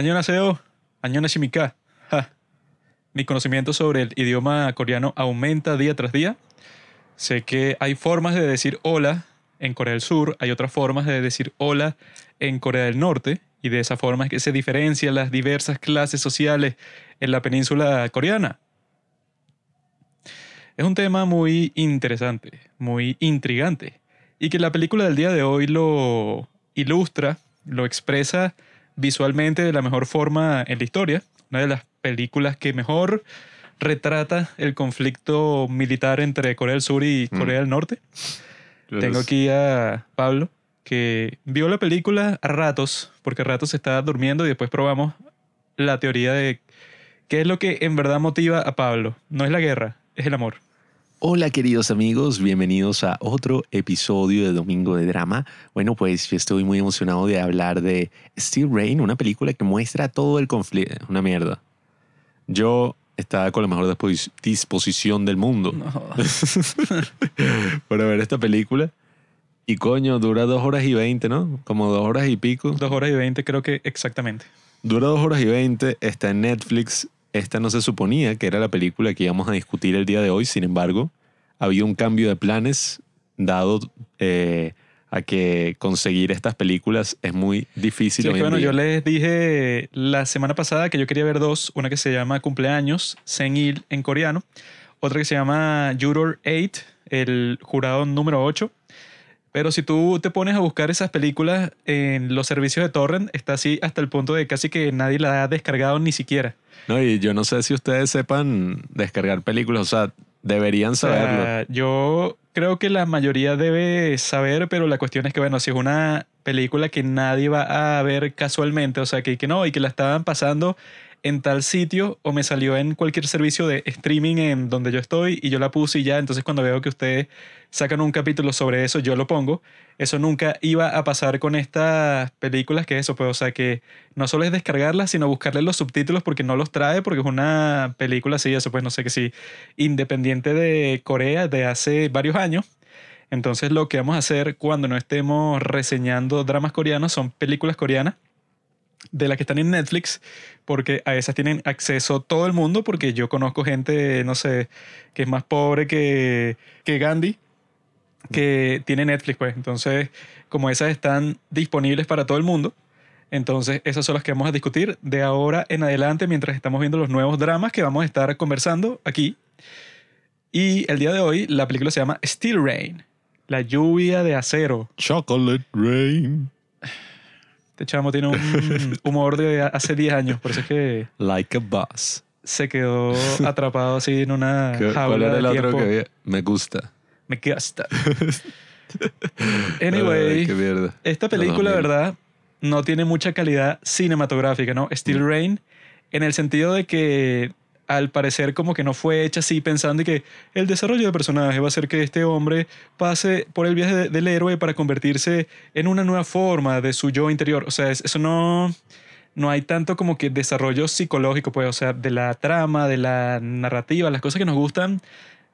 Annyeonghaseyo, Annyeonghasimika. Ja. Mi conocimiento sobre el idioma coreano aumenta día tras día. Sé que hay formas de decir hola en Corea del Sur, hay otras formas de decir hola en Corea del Norte, y de esa forma es que se diferencian las diversas clases sociales en la península coreana. Es un tema muy interesante, muy intrigante, y que la película del día de hoy lo ilustra, lo expresa visualmente de la mejor forma en la historia, una de las películas que mejor retrata el conflicto militar entre Corea del Sur y Corea del Norte. Tengo aquí a Pablo, que vio la película a ratos, porque a ratos se estaba durmiendo y después probamos la teoría de qué es lo que en verdad motiva a Pablo. No es la guerra, es el amor. Hola queridos amigos, bienvenidos a otro episodio de Domingo de Drama. Bueno, pues yo estoy muy emocionado de hablar de Steel Rain, una película que muestra todo el conflicto. Una mierda. Yo estaba con la mejor disposición del mundo para ver esta película. Y coño, dura dos horas y veinte, ¿no? Como dos horas y pico. Dos horas y veinte creo que exactamente. Dura dos horas y veinte, está en Netflix. Esta no se suponía que era la película que íbamos a discutir el día de hoy, sin embargo, había un cambio de planes dado eh, a que conseguir estas películas es muy difícil. Sí, bueno, yo les dije la semana pasada que yo quería ver dos, una que se llama Cumpleaños, Senil en coreano, otra que se llama Juror 8, el jurado número 8. Pero si tú te pones a buscar esas películas en los servicios de torrent, está así hasta el punto de casi que nadie la ha descargado ni siquiera. No, y yo no sé si ustedes sepan descargar películas, o sea, deberían saberlo. yo creo que la mayoría debe saber, pero la cuestión es que, bueno, si es una película que nadie va a ver casualmente, o sea, que, que no, y que la estaban pasando en tal sitio o me salió en cualquier servicio de streaming en donde yo estoy y yo la puse y ya, entonces cuando veo que ustedes sacan un capítulo sobre eso, yo lo pongo. Eso nunca iba a pasar con estas películas, que eso, pues, o sea, que no solo es descargarlas, sino buscarle los subtítulos porque no los trae, porque es una película así, eso, pues, no sé qué sí, independiente de Corea de hace varios años. Entonces lo que vamos a hacer cuando no estemos reseñando dramas coreanos son películas coreanas de las que están en Netflix, porque a esas tienen acceso todo el mundo, porque yo conozco gente, no sé, que es más pobre que, que Gandhi, que tiene Netflix, pues. Entonces, como esas están disponibles para todo el mundo, entonces esas son las que vamos a discutir de ahora en adelante mientras estamos viendo los nuevos dramas que vamos a estar conversando aquí. Y el día de hoy la película se llama Steel Rain, la lluvia de acero. Chocolate Rain. Este chamo tiene un humor de hace 10 años, por eso es que... Like a boss. Se quedó atrapado así en una jaula ¿Cuál era de el otro tiempo. que había? Me gusta. Me gusta. Anyway, Ay, esta película, Los 2000. ¿verdad? No tiene mucha calidad cinematográfica, ¿no? Steel Rain, en el sentido de que al parecer como que no fue hecha así pensando que el desarrollo de personaje va a hacer que este hombre pase por el viaje de- del héroe para convertirse en una nueva forma de su yo interior. O sea, es- eso no, no hay tanto como que desarrollo psicológico, pues, o sea, de la trama, de la narrativa, las cosas que nos gustan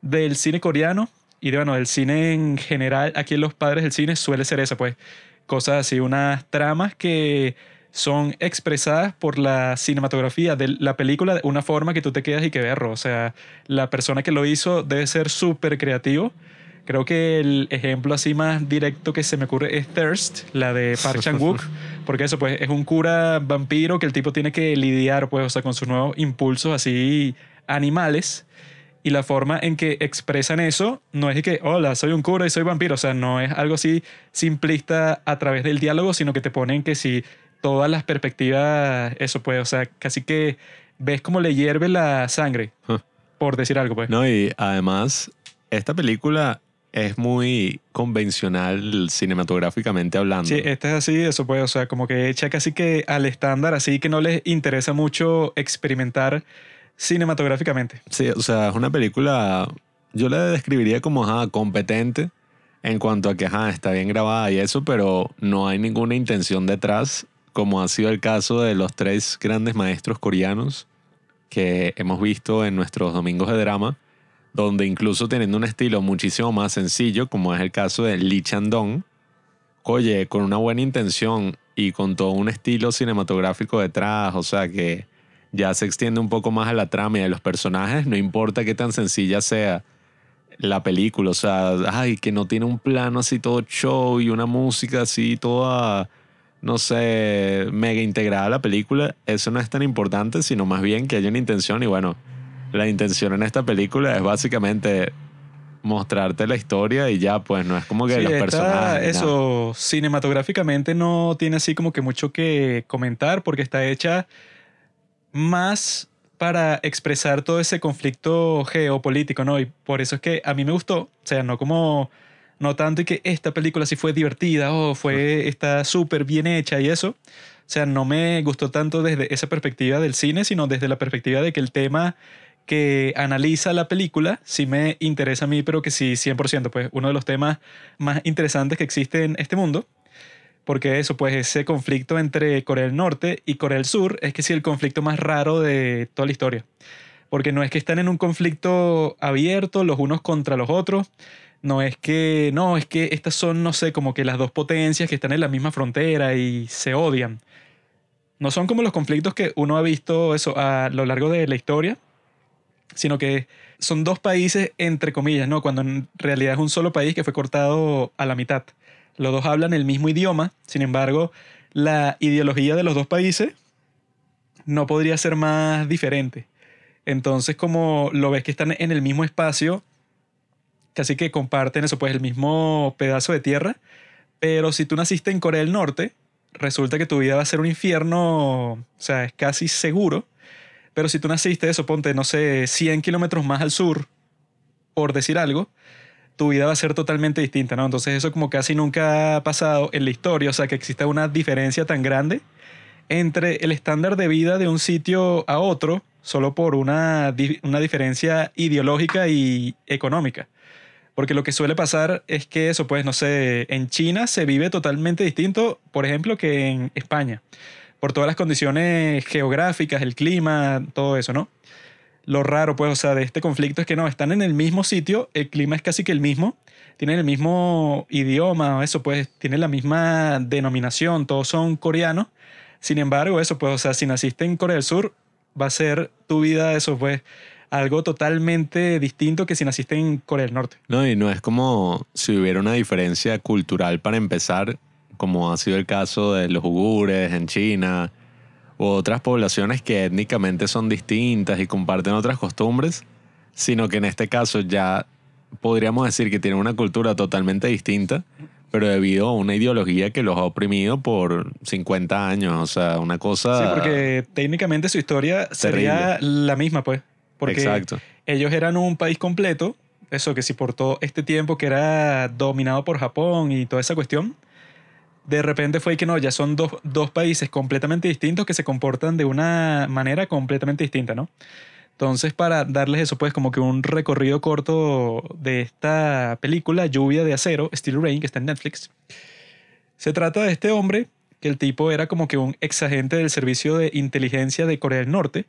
del cine coreano y de, bueno, del cine en general, aquí en los padres del cine suele ser eso, pues, cosas así, unas tramas que son expresadas por la cinematografía de la película de una forma que tú te quedas y que verlo. O sea, la persona que lo hizo debe ser súper creativo. Creo que el ejemplo así más directo que se me ocurre es Thirst, la de Park Chan-wook, porque eso pues es un cura vampiro que el tipo tiene que lidiar pues, o sea, con sus nuevos impulsos así animales. Y la forma en que expresan eso no es que, hola, soy un cura y soy vampiro. O sea, no es algo así simplista a través del diálogo, sino que te ponen que si todas las perspectivas, eso pues, o sea, casi que ves como le hierve la sangre, Huh. por decir algo, pues. No, y además, esta película es muy convencional cinematográficamente hablando. Sí, este es así, eso pues, o sea, como que echa casi que al estándar, así que no les interesa mucho experimentar cinematográficamente. Sí, o sea, es una película, yo la describiría como ajá, competente en cuanto a que ajá, está bien grabada y eso, pero no hay ninguna intención detrás, como ha sido el caso de los tres grandes maestros coreanos que hemos visto en nuestros domingos de drama, donde incluso teniendo un estilo muchísimo más sencillo, como es el caso de Lee Chan-dong, oye, con una buena intención y con todo un estilo cinematográfico detrás, o sea que ya se extiende un poco más a la trama y a los personajes, no importa qué tan sencilla sea la película, o sea, ay, que no tiene un plano así todo show y una música así toda, no sé, mega integrada a la película, eso no es tan importante, sino más bien que haya una intención y bueno, la intención en esta película es básicamente mostrarte la historia y ya, pues no es como que Sí, los personajes. Eso, cinematográficamente no tiene así como que mucho que comentar porque está hecha más para expresar todo ese conflicto geopolítico, ¿no? Y por eso es que a mí me gustó, o sea, no como, no tanto y que esta película sí fue divertida o fue, está súper bien hecha y eso. O sea, no me gustó tanto desde esa perspectiva del cine, sino desde la perspectiva de que el tema que analiza la película sí me interesa a mí, pero que sí 100%, pues uno de los temas más interesantes que existe en este mundo. Porque eso, pues ese conflicto entre Corea del Norte y Corea del Sur es que sí el conflicto más raro de toda la historia. Porque no es que están en un conflicto abierto los unos contra los otros. No es que, no, es que estas son, no sé, como que las dos potencias que están en la misma frontera y se odian. No son como los conflictos que uno ha visto eso a lo largo de la historia, sino que son dos países entre comillas, ¿no? Cuando en realidad es un solo país que fue cortado a la mitad. Los dos hablan el mismo idioma, sin embargo, la ideología de los dos países no podría ser más diferente. Entonces, como lo ves que están en el mismo espacio, casi que comparten eso, pues el mismo pedazo de tierra, pero si tú naciste en Corea del Norte, resulta que tu vida va a ser un infierno, o sea, es casi seguro. Pero si tú naciste, eso, ponte, no sé, 100 kilómetros más al sur, por decir algo, tu vida va a ser totalmente distinta, ¿no? Entonces eso como casi nunca ha pasado en la historia, o sea, que exista una diferencia tan grande entre el estándar de vida de un sitio a otro solo por una, una diferencia ideológica y económica. Porque lo que suele pasar es que eso, pues, no sé, en China se vive totalmente distinto, por ejemplo, que en España, por todas las condiciones geográficas, el clima, todo eso, ¿no? Lo raro, pues, o sea, de este conflicto es que no, están en el mismo sitio, el clima es casi que el mismo, tienen el mismo idioma, eso, pues, tienen la misma denominación, todos son coreanos. Sin embargo, eso, pues, o sea, si naciste en Corea del Sur, va a ser tu vida, eso, pues, algo totalmente distinto que si naciste en Corea del Norte. No, y no es como si hubiera una diferencia cultural para empezar, como ha sido el caso de los ugures en China, u otras poblaciones que étnicamente son distintas y comparten otras costumbres, sino que en este caso ya podríamos decir que tienen una cultura totalmente distinta, pero debido a una ideología que los ha oprimido por 50 años, o sea, una cosa... Sí, porque técnicamente su historia sería la misma, pues. Porque Exacto. ellos eran un país completo, eso que si por todo este tiempo que era dominado por Japón y toda esa cuestión, de repente fue que no, ya son dos, dos países completamente distintos que se comportan de una manera completamente distinta, ¿no? Entonces, para darles eso, pues como que un recorrido corto de esta película, Lluvia de Acero, Steel Rain, que está en Netflix, se trata de este hombre, que el tipo era como que un ex agente del servicio de inteligencia de Corea del Norte,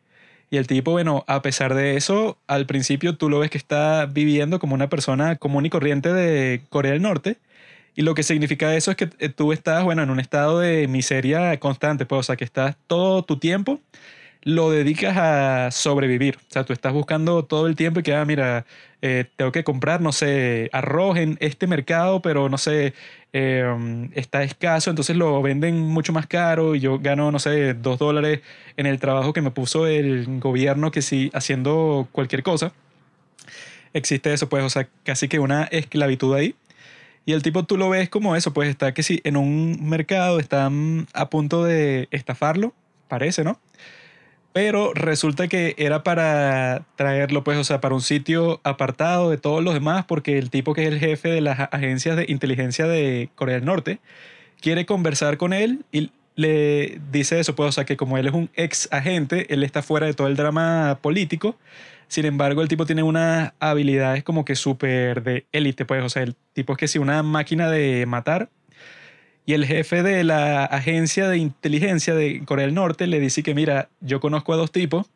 y el tipo, bueno, a pesar de eso, al principio tú lo ves que está viviendo como una persona común y corriente de Corea del Norte. Y lo que significa eso es que eh, tú estás, bueno, en un estado de miseria constante, pues, o sea, que estás todo tu tiempo lo dedicas a sobrevivir. O sea, tú estás buscando todo el tiempo y que, ah, mira, eh, tengo que comprar, no sé, arroz en este mercado, pero no sé, eh, está escaso, entonces lo venden mucho más caro y yo gano, no sé, dos dólares en el trabajo que me puso el gobierno que sí, haciendo cualquier cosa. Existe eso, pues, o sea, casi que una esclavitud ahí. Y el tipo tú lo ves como eso, pues está que sí, en un mercado están a punto de estafarlo, parece, ¿no? Pero resulta que era para traerlo, pues, o sea, para un sitio apartado de todos los demás, porque el tipo que es el jefe de las agencias de inteligencia de Corea del Norte quiere conversar con él y le dice eso, pues, o sea, que como él es un ex agente, él está fuera de todo el drama político. Sin embargo, el tipo tiene unas habilidades como que súper de élite, pues, o sea, el tipo es que si una máquina de matar. Y el jefe de la agencia de inteligencia de Corea del Norte le dice que, mira, yo conozco a dos tipos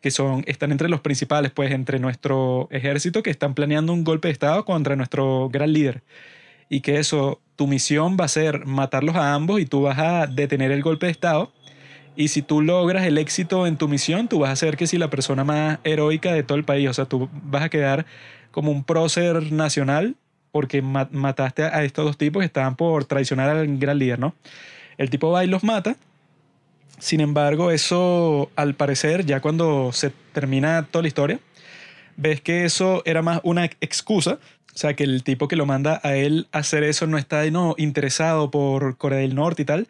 que son, están entre los principales, pues, entre nuestro ejército, que están planeando un golpe de Estado contra nuestro gran líder. Y que eso, tu misión va a ser matarlos a ambos y tú vas a detener el golpe de Estado. Y si tú logras el éxito en tu misión, tú vas a ser que si la persona más heroica de todo el país. O sea, tú vas a quedar como un prócer nacional porque mataste a estos dos tipos que estaban por traicionar al gran líder, ¿no? El tipo va y los mata. Sin embargo, eso al parecer, ya cuando se termina toda la historia, ves que eso era más una excusa. O sea, que el tipo que lo manda a él hacer eso no está no, interesado por Corea del Norte y tal,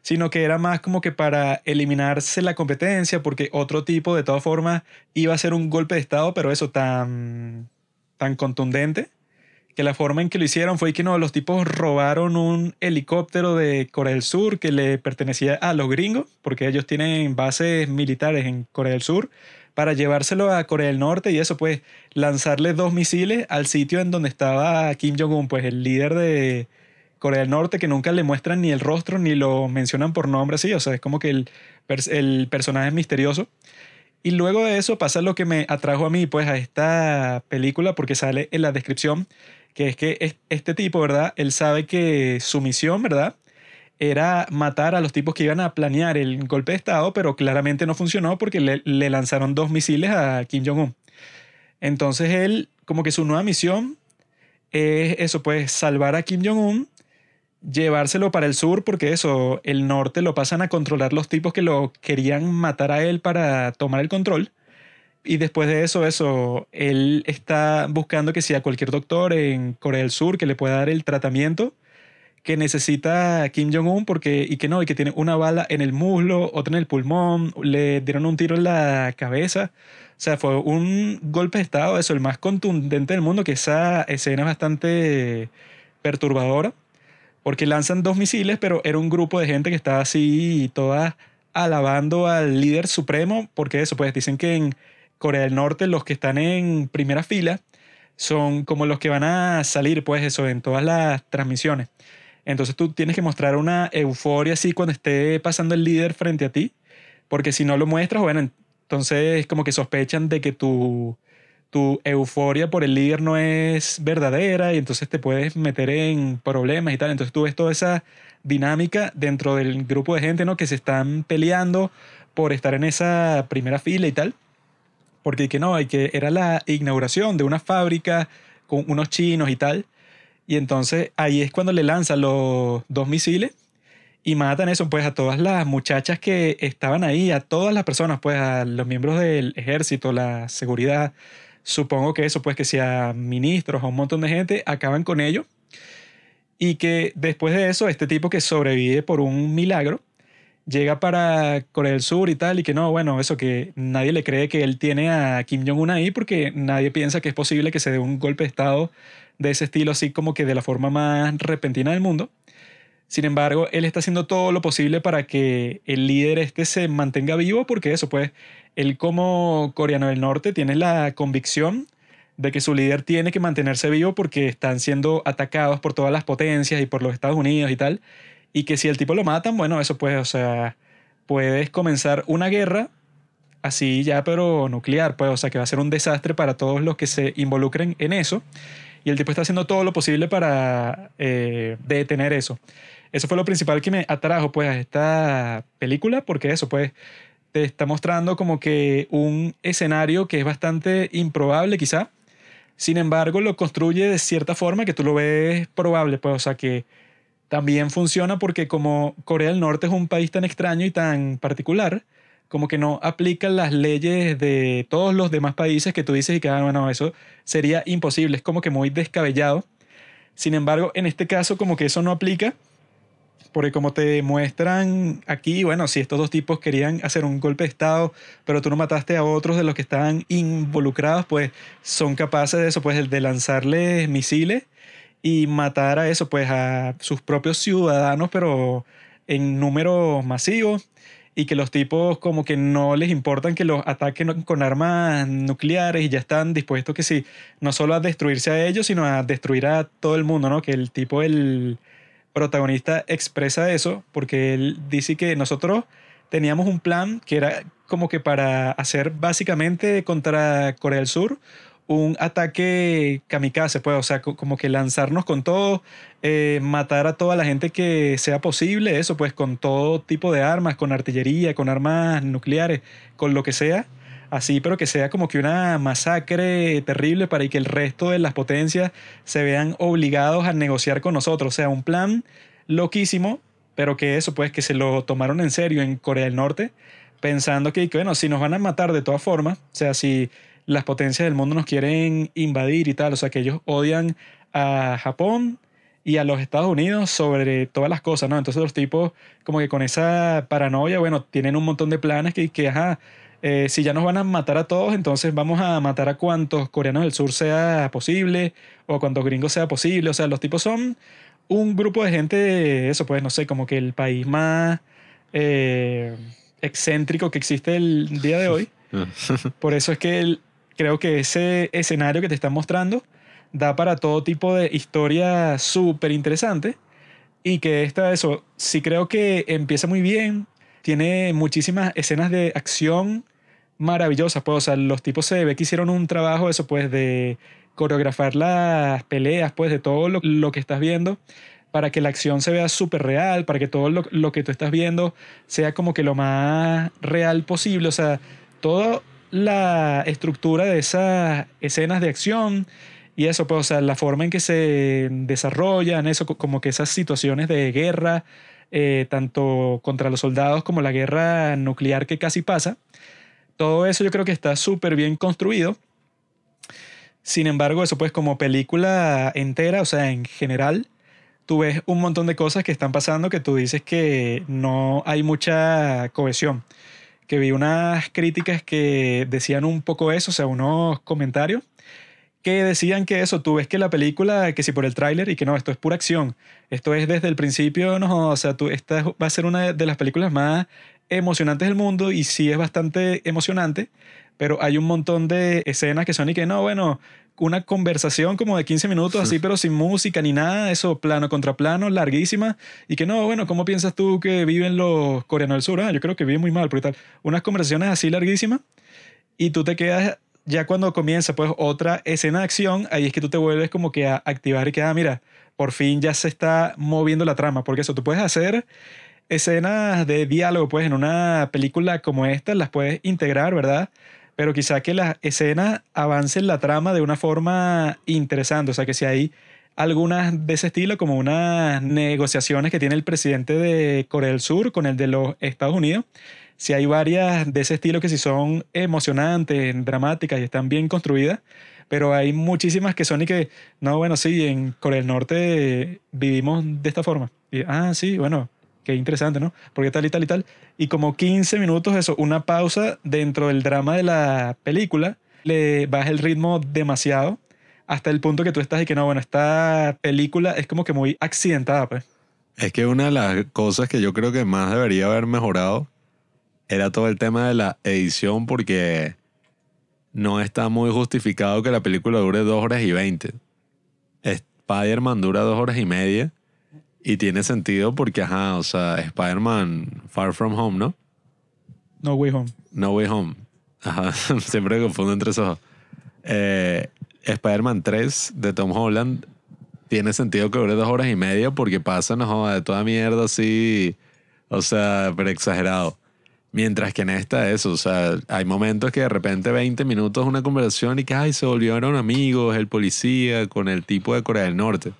sino que era más como que para eliminarse la competencia, porque otro tipo de todas formas iba a ser un golpe de Estado, pero eso tan, tan contundente que la forma en que lo hicieron fue que no, los tipos robaron un helicóptero de Corea del Sur que le pertenecía a los gringos, porque ellos tienen bases militares en Corea del Sur, para llevárselo a Corea del Norte y eso, pues lanzarle dos misiles al sitio en donde estaba Kim Jong-un, pues el líder de Corea del Norte, que nunca le muestran ni el rostro ni lo mencionan por nombre así, o sea, es como que el, el personaje es misterioso. Y luego de eso pasa lo que me atrajo a mí, pues, a esta película, porque sale en la descripción que es que este tipo, ¿verdad? Él sabe que su misión, ¿verdad? Era matar a los tipos que iban a planear el golpe de Estado, pero claramente no funcionó porque le, lanzaron dos misiles a Kim Jong-un. Entonces él, como que su nueva misión es eso, pues salvar a Kim Jong-un, llevárselo para el sur, porque eso, el norte lo pasan a controlar los tipos que lo querían matar a él para tomar el control. Y después de eso, eso, él está buscando que sea cualquier doctor en Corea del Sur que le pueda dar el tratamiento que necesita Kim Jong-un porque y que no, y que tiene una bala en el muslo, otra en el pulmón, le dieron un tiro en la cabeza. O sea, fue un golpe de estado, eso, el más contundente del mundo, que esa escena es bastante perturbadora, porque lanzan dos misiles, pero era un grupo de gente que estaba así, toda alabando al líder supremo, porque eso, pues dicen que en Corea del Norte, los que están en primera fila, son como los que van a salir, pues eso, en todas las transmisiones. Entonces tú tienes que mostrar una euforia así cuando esté pasando el líder frente a ti, porque si no lo muestras, bueno, entonces como que sospechan de que tu, tu euforia por el líder no es verdadera y entonces te puedes meter en problemas y tal. Entonces tú ves toda esa dinámica dentro del grupo de gente, ¿no? Que se están peleando por estar en esa primera fila y tal porque que no, hay que era la inauguración de una fábrica con unos chinos y tal. Y entonces ahí es cuando le lanzan los dos misiles y matan eso, pues a todas las muchachas que estaban ahí, a todas las personas, pues a los miembros del ejército, la seguridad, supongo que eso, pues que sea ministros o un montón de gente, acaban con ello. Y que después de eso, este tipo que sobrevive por un milagro, llega para Corea del Sur y tal, y que no, bueno, eso que nadie le cree que él tiene a Kim Jong-un ahí porque nadie piensa que es posible que se dé un golpe de Estado de ese estilo, así como que de la forma más repentina del mundo. Sin embargo, él está haciendo todo lo posible para que el líder este se mantenga vivo, porque eso, pues, él como coreano del norte tiene la convicción de que su líder tiene que mantenerse vivo porque están siendo atacados por todas las potencias y por los Estados Unidos y tal. Y que si el tipo lo matan, bueno, eso puede, o sea, puedes comenzar una guerra así ya, pero nuclear, pues, o sea, que va a ser un desastre para todos los que se involucren en eso. Y el tipo está haciendo todo lo posible para eh, detener eso. Eso fue lo principal que me atrajo, pues, a esta película, porque eso, pues, te está mostrando como que un escenario que es bastante improbable, quizá. Sin embargo, lo construye de cierta forma que tú lo ves probable, pues, o sea, que también funciona porque como Corea del Norte es un país tan extraño y tan particular, como que no aplica las leyes de todos los demás países que tú dices y que, ah, bueno, eso sería imposible, es como que muy descabellado. Sin embargo, en este caso como que eso no aplica, porque como te muestran aquí, bueno, si estos dos tipos querían hacer un golpe de Estado, pero tú no mataste a otros de los que estaban involucrados, pues son capaces de eso, pues de lanzarles misiles y matar a eso, pues a sus propios ciudadanos, pero en números masivos y que los tipos como que no les importan que los ataquen con armas nucleares y ya están dispuestos que sí, no solo a destruirse a ellos, sino a destruir a todo el mundo, ¿no? Que el tipo, el protagonista expresa eso porque él dice que nosotros teníamos un plan que era como que para hacer básicamente contra Corea del Sur un ataque kamikaze, pues, o sea, co- como que lanzarnos con todo, eh, matar a toda la gente que sea posible, eso, pues, con todo tipo de armas, con artillería, con armas nucleares, con lo que sea, así, pero que sea como que una masacre terrible para que el resto de las potencias se vean obligados a negociar con nosotros, o sea, un plan loquísimo, pero que eso, pues, que se lo tomaron en serio en Corea del Norte, pensando que, que, bueno, si nos van a matar de todas formas, o sea, si las potencias del mundo nos quieren invadir y tal, o sea, que ellos odian a Japón y a los Estados Unidos sobre todas las cosas, ¿no? Entonces los tipos como que con esa paranoia, bueno, tienen un montón de planes que, que ajá, eh, si ya nos van a matar a todos, entonces vamos a matar a cuantos coreanos del sur sea posible o a cuantos gringos sea posible, o sea, los tipos son un grupo de gente, eso pues, no sé, como que el país más eh, excéntrico que existe el día de hoy. Por eso es que el- creo que ese escenario que te están mostrando da para todo tipo de historia súper interesante y que esta, eso, sí creo que empieza muy bien, tiene muchísimas escenas de acción maravillosas, pues, o sea, los tipos se ve que hicieron un trabajo, eso, pues, de coreografar las peleas, pues, de todo lo, lo que estás viendo para que la acción se vea súper real, para que todo lo, lo que tú estás viendo sea como que lo más real posible, o sea, toda la estructura de esas escenas de acción y eso, pues, o sea, la forma en que se desarrollan, eso, co- como que esas situaciones de guerra, eh, tanto contra los soldados como la guerra nuclear que casi pasa, todo eso yo creo que está súper bien construido. Sin embargo, eso pues como película entera, o sea, en general, tú ves un montón de cosas que están pasando que tú dices que no hay mucha cohesión. Que vi unas críticas que decían un poco eso, o sea, unos comentarios que decían que eso, tú ves que la película, que si por el tráiler y que no, esto es pura acción. Esto es desde el principio, no, o sea, tú, esta va a ser una de las películas más emocionantes del mundo y sí es bastante emocionante, pero hay un montón de escenas que son y que no, bueno, una conversación como de 15 minutos así, pero sin música ni nada, eso plano contra plano, larguísima, y que no, bueno, ¿cómo piensas tú que viven los coreanos del sur? Ah, yo creo que viven muy mal, porque tal. Unas conversaciones así larguísimas y tú te quedas ya cuando comienza pues otra escena de acción, ahí es que tú te vuelves como que a activar y que, ah, mira, por fin ya se está moviendo la trama, porque eso tú puedes hacer escenas de diálogo pues en una película como esta, las puedes integrar, ¿verdad? Pero quizá que las escenas avancen la trama de una forma interesante, o sea que si hay algunas de ese estilo, como unas negociaciones que tiene el presidente de Corea del Sur con el de los Estados Unidos, si hay varias de ese estilo que sí son emocionantes, dramáticas y están bien construidas, pero hay muchísimas que son y que, no, bueno, sí, en Corea del Norte vivimos de esta forma. Ah, sí, bueno, qué interesante, ¿no? Porque tal y tal y tal. Y como 15 minutos, eso, una pausa dentro del drama de la película, le baja el ritmo demasiado hasta el punto que tú estás y que no, bueno, esta película es como que muy accidentada, pues. Es que una de las cosas que yo creo que más debería haber mejorado era todo el tema de la edición porque no está muy justificado que la película dure dos horas y veinte. Spider-Man dura dos horas y media y tiene sentido porque, ajá, o sea, Spider-Man Far From Home, ¿no? No Way Home. No Way Home. Ajá, siempre confundo entre esos. Eh, Spider-Man 3 de Tom Holland tiene sentido que dure dos horas y media porque pasa, no joda, de toda mierda así, o sea, pero exagerado. Mientras que en esta eso, o sea, hay momentos que de repente 20 minutos una conversación y que, ay, se volvieron amigos, el policía con el tipo de Corea del Norte.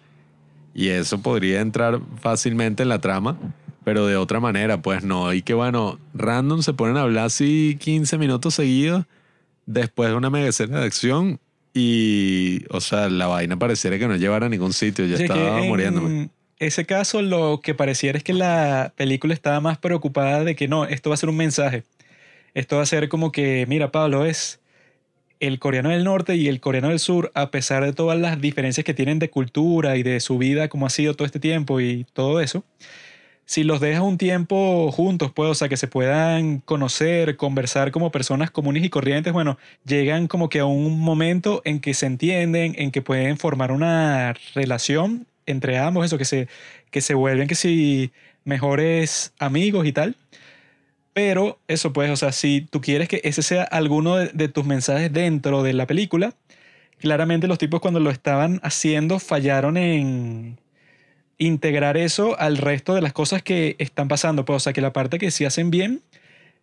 Y eso podría entrar fácilmente en la trama, pero de otra manera, pues no. Y que bueno, random se ponen a hablar así 15 minutos seguidos después de una mega escena de acción y, o sea, la vaina pareciera que no llevara a ningún sitio. Yo estaba en muriéndome. ese caso lo que pareciera es que la película estaba más preocupada de que no, esto va a ser un mensaje. Esto va a ser como que, mira, Pablo, es el coreano del norte y el coreano del sur, a pesar de todas las diferencias que tienen de cultura y de su vida, como ha sido todo este tiempo y todo eso, si los dejas un tiempo juntos, pues, o sea, que se puedan conocer, conversar como personas comunes y corrientes, bueno, llegan como que a un momento en que se entienden, en que pueden formar una relación entre ambos, eso, que se, que se vuelven que si mejores amigos y tal. Pero eso pues, o sea, si tú quieres que ese sea alguno de, tus mensajes dentro de la película, claramente los tipos cuando lo estaban haciendo fallaron en integrar eso al resto de las cosas que están pasando. Pues, o sea, que la parte que sí hacen bien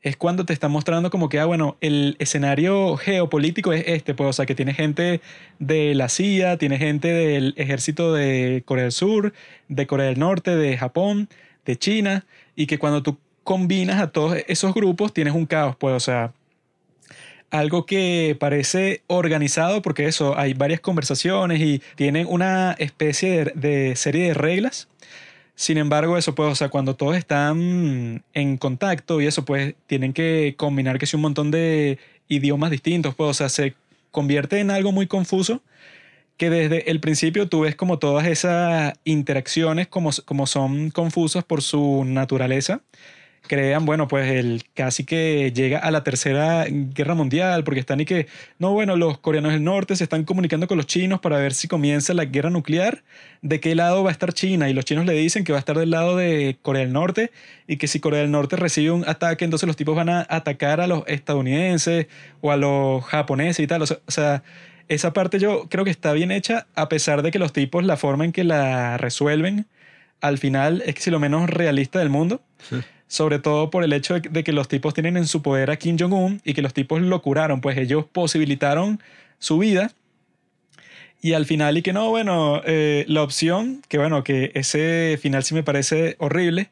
es cuando te están mostrando como que, ah, bueno, el escenario geopolítico es este, pues, o sea, que tiene gente de la CIA, tiene gente del ejército de Corea del Sur, de Corea del Norte, de Japón, de China, y que cuando tú combinas a todos esos grupos tienes un caos, pues, o sea, algo que parece organizado porque eso, hay varias conversaciones y tienen una especie de, serie de reglas. Sin embargo, eso pues, o sea, cuando todos están en contacto y eso, pues, tienen que combinar que si un montón de idiomas distintos, pues, o sea, se convierte en algo muy confuso que desde el principio tú ves como todas esas interacciones como, como son confusas por su naturaleza crean, bueno, pues el casi que llega a la tercera guerra mundial, porque están y que, no, bueno, los coreanos del norte se están comunicando con los chinos para ver si comienza la guerra nuclear, de qué lado va a estar China, y los chinos le dicen que va a estar del lado de Corea del Norte, y que si Corea del Norte recibe un ataque, entonces los tipos van a atacar a los estadounidenses o a los japoneses y tal, o sea, esa parte yo creo que está bien hecha, a pesar de que los tipos, la forma en que la resuelven, al final es que si lo menos realista del mundo. Sí sobre todo por el hecho de, que los tipos tienen en su poder a Kim Jong-un y que los tipos lo curaron, pues ellos posibilitaron su vida. Y al final, y que no, bueno, eh, la opción, que bueno, que ese final sí me parece horrible,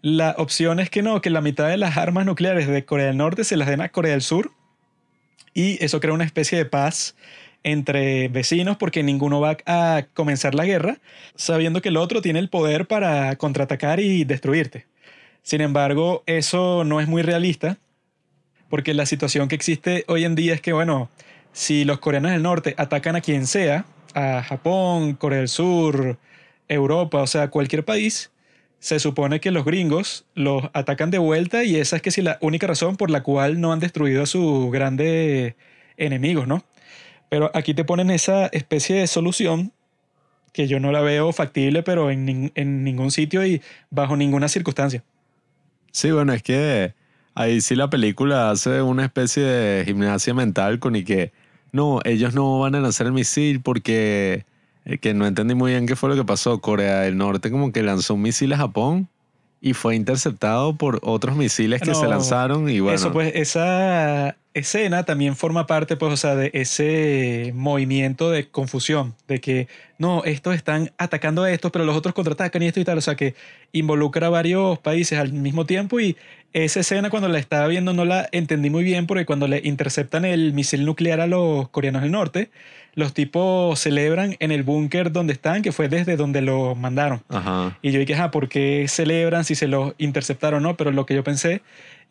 la opción es que no, que la mitad de las armas nucleares de Corea del Norte se las den a Corea del Sur y eso crea una especie de paz entre vecinos porque ninguno va a comenzar la guerra sabiendo que el otro tiene el poder para contraatacar y destruirte. Sin embargo, eso no es muy realista, porque la situación que existe hoy en día es que, bueno, si los coreanos del norte atacan a quien sea, a Japón, Corea del Sur, Europa, o sea, cualquier país, se supone que los gringos los atacan de vuelta y esa es que sí la única razón por la cual no han destruido a sus grandes enemigos, ¿no? Pero aquí te ponen esa especie de solución que yo no la veo factible, pero en, en ningún sitio y bajo ninguna circunstancia. Sí, bueno, es que ahí sí la película hace una especie de gimnasia mental con y que no, ellos no van a lanzar el misil porque eh, que no entendí muy bien qué fue lo que pasó. Corea del Norte como que lanzó un misil a Japón y fue interceptado por otros misiles que se lanzaron y bueno. Eso pues, esa escena también forma parte, pues, o sea, de ese movimiento de confusión, de que no, estos están atacando a estos, pero los otros contraatacan y esto y tal, o sea, que involucra a varios países al mismo tiempo y esa escena cuando la estaba viendo no la entendí muy bien porque cuando le interceptan el misil nuclear a los coreanos del norte, los tipos celebran en el búnker donde están, que fue desde donde lo mandaron. Y yo dije, ah, ¿por qué celebran si se los interceptaron o no? Pero lo que yo pensé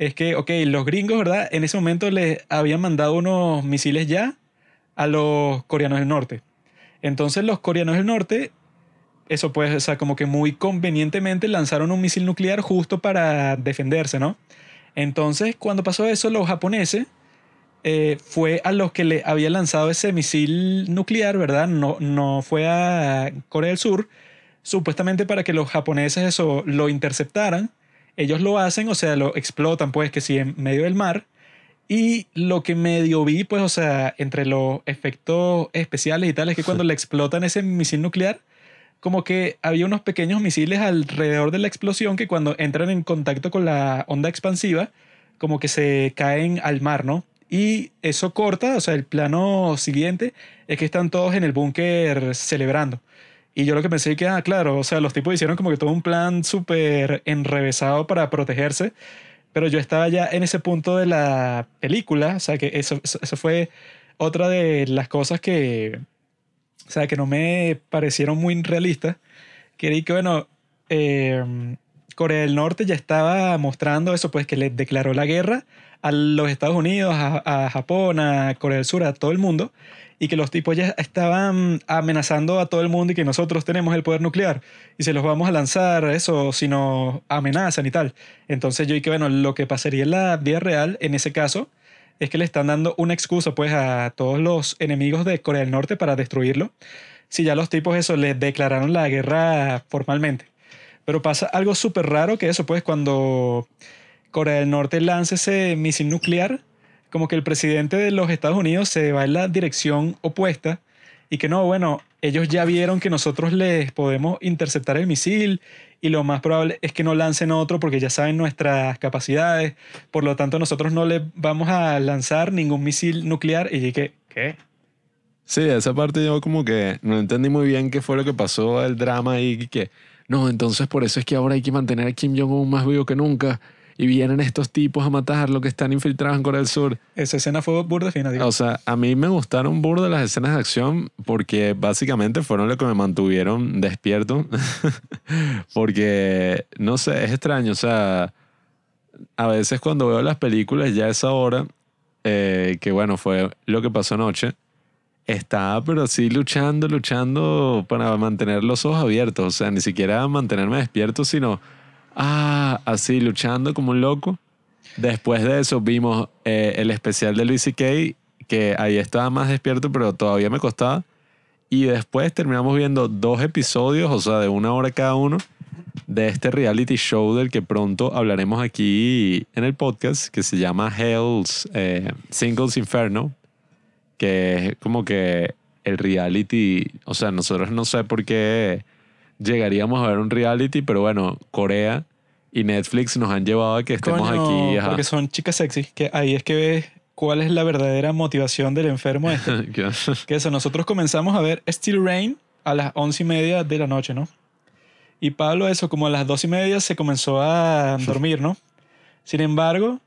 es que, ok, los gringos, ¿verdad? En ese momento les habían mandado unos misiles ya a los coreanos del norte. Entonces los coreanos del norte, eso pues, o sea, como que muy convenientemente lanzaron un misil nuclear justo para defenderse, ¿no? Entonces, cuando pasó eso, los japoneses eh, fue a los que le había lanzado ese misil nuclear, ¿verdad? No, no fue a Corea del Sur, supuestamente para que los japoneses eso lo interceptaran. Ellos lo hacen, o sea, lo explotan, pues, que sí, en medio del mar. Y lo que medio vi, pues, o sea, entre los efectos especiales y tal, es que cuando le explotan ese misil nuclear, como que había unos pequeños misiles alrededor de la explosión que cuando entran en contacto con la onda expansiva, como que se caen al mar, ¿no? Y eso corta, o sea, el plano siguiente es que están todos en el búnker celebrando. Y yo lo que pensé que, ah, claro, o sea, los tipos hicieron como que todo un plan súper enrevesado para protegerse, pero yo estaba ya en ese punto de la película, o sea, que eso, eso fue otra de las cosas que, o sea, que no me parecieron muy realistas. Quería que, bueno, eh, Corea del Norte ya estaba mostrando eso, pues que le declaró la guerra a los Estados Unidos, a, Japón, a Corea del Sur, a todo el mundo, y que los tipos ya estaban amenazando a todo el mundo y que nosotros tenemos el poder nuclear y se los vamos a lanzar, eso, si nos amenazan y tal. Entonces yo que, bueno, lo que pasaría en la vida real, en ese caso, es que le están dando una excusa pues a todos los enemigos de Corea del Norte para destruirlo, si ya los tipos eso les declararon la guerra formalmente. Pero pasa algo súper raro que eso pues cuando Corea del Norte lanza ese misil nuclear, como que el presidente de los Estados Unidos se va en la dirección opuesta y que no, bueno, ellos ya vieron que nosotros les podemos interceptar el misil y lo más probable es que no lancen otro porque ya saben nuestras capacidades, por lo tanto nosotros no les vamos a lanzar ningún misil nuclear y dije, ¿qué? Sí, esa parte yo como que no entendí muy bien qué fue lo que pasó, el drama y que, no, entonces por eso es que ahora hay que mantener a Kim Jong-un más vivo que nunca y vienen estos tipos a matar lo que están infiltrados en Corea del Sur. Esa escena fue burda fina, digo. O sea, a mí me gustaron burda las escenas de acción porque básicamente fueron lo que me mantuvieron despierto. porque, no sé, es extraño. O sea, a veces cuando veo las películas ya a esa hora, eh, que bueno, fue lo que pasó anoche, estaba pero sí luchando, luchando para mantener los ojos abiertos. O sea, ni siquiera mantenerme despierto, sino, ah, así luchando como un loco. Después de eso vimos eh, el especial de Luis C.K., que ahí estaba más despierto, pero todavía me costaba. Y después terminamos viendo dos episodios, o sea, de una hora cada uno, de este reality show del que pronto hablaremos aquí en el podcast, que se llama Hell's eh, Singles Inferno, que es como que el reality, o sea, nosotros no sé por qué llegaríamos a ver un reality, pero bueno, Corea y Netflix nos han llevado a que estemos Coño, aquí. ajá. Porque son chicas sexy, que ahí es que ves cuál es la verdadera motivación del enfermo este. que eso, nosotros comenzamos a ver Steel Rain a las once y media de la noche, ¿no? Y Pablo, eso, como a las dos y media se comenzó a dormir, ¿no? Sin embargo,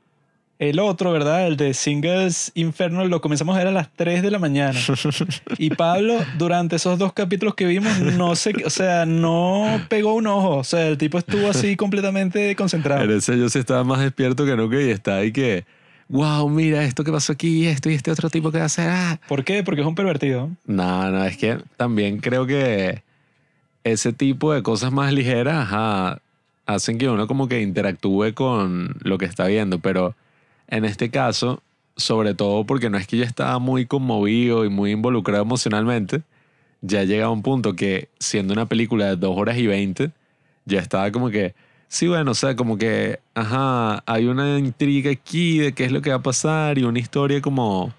el otro, ¿verdad? El de Singles Inferno lo comenzamos a ver a las 3 de la mañana. Y Pablo, durante esos dos capítulos que vimos, no sé, o sea, no pegó un ojo. O sea, el tipo estuvo así completamente concentrado. En ese yo sí estaba más despierto que nunca y está ahí que, wow, mira esto que pasó aquí, esto y este otro tipo que hace. Ah. ¿Por qué? Porque es un pervertido. No, no, es que también creo que ese tipo de cosas más ligeras ajá, hacen que uno como que interactúe con lo que está viendo, pero en este caso, sobre todo porque no es que yo estaba muy conmovido y muy involucrado emocionalmente, ya llega a un punto que siendo una película de dos horas y veinte, ya estaba como que, sí, bueno, o sea, como que, ajá, hay una intriga aquí de qué es lo que va a pasar y una historia como,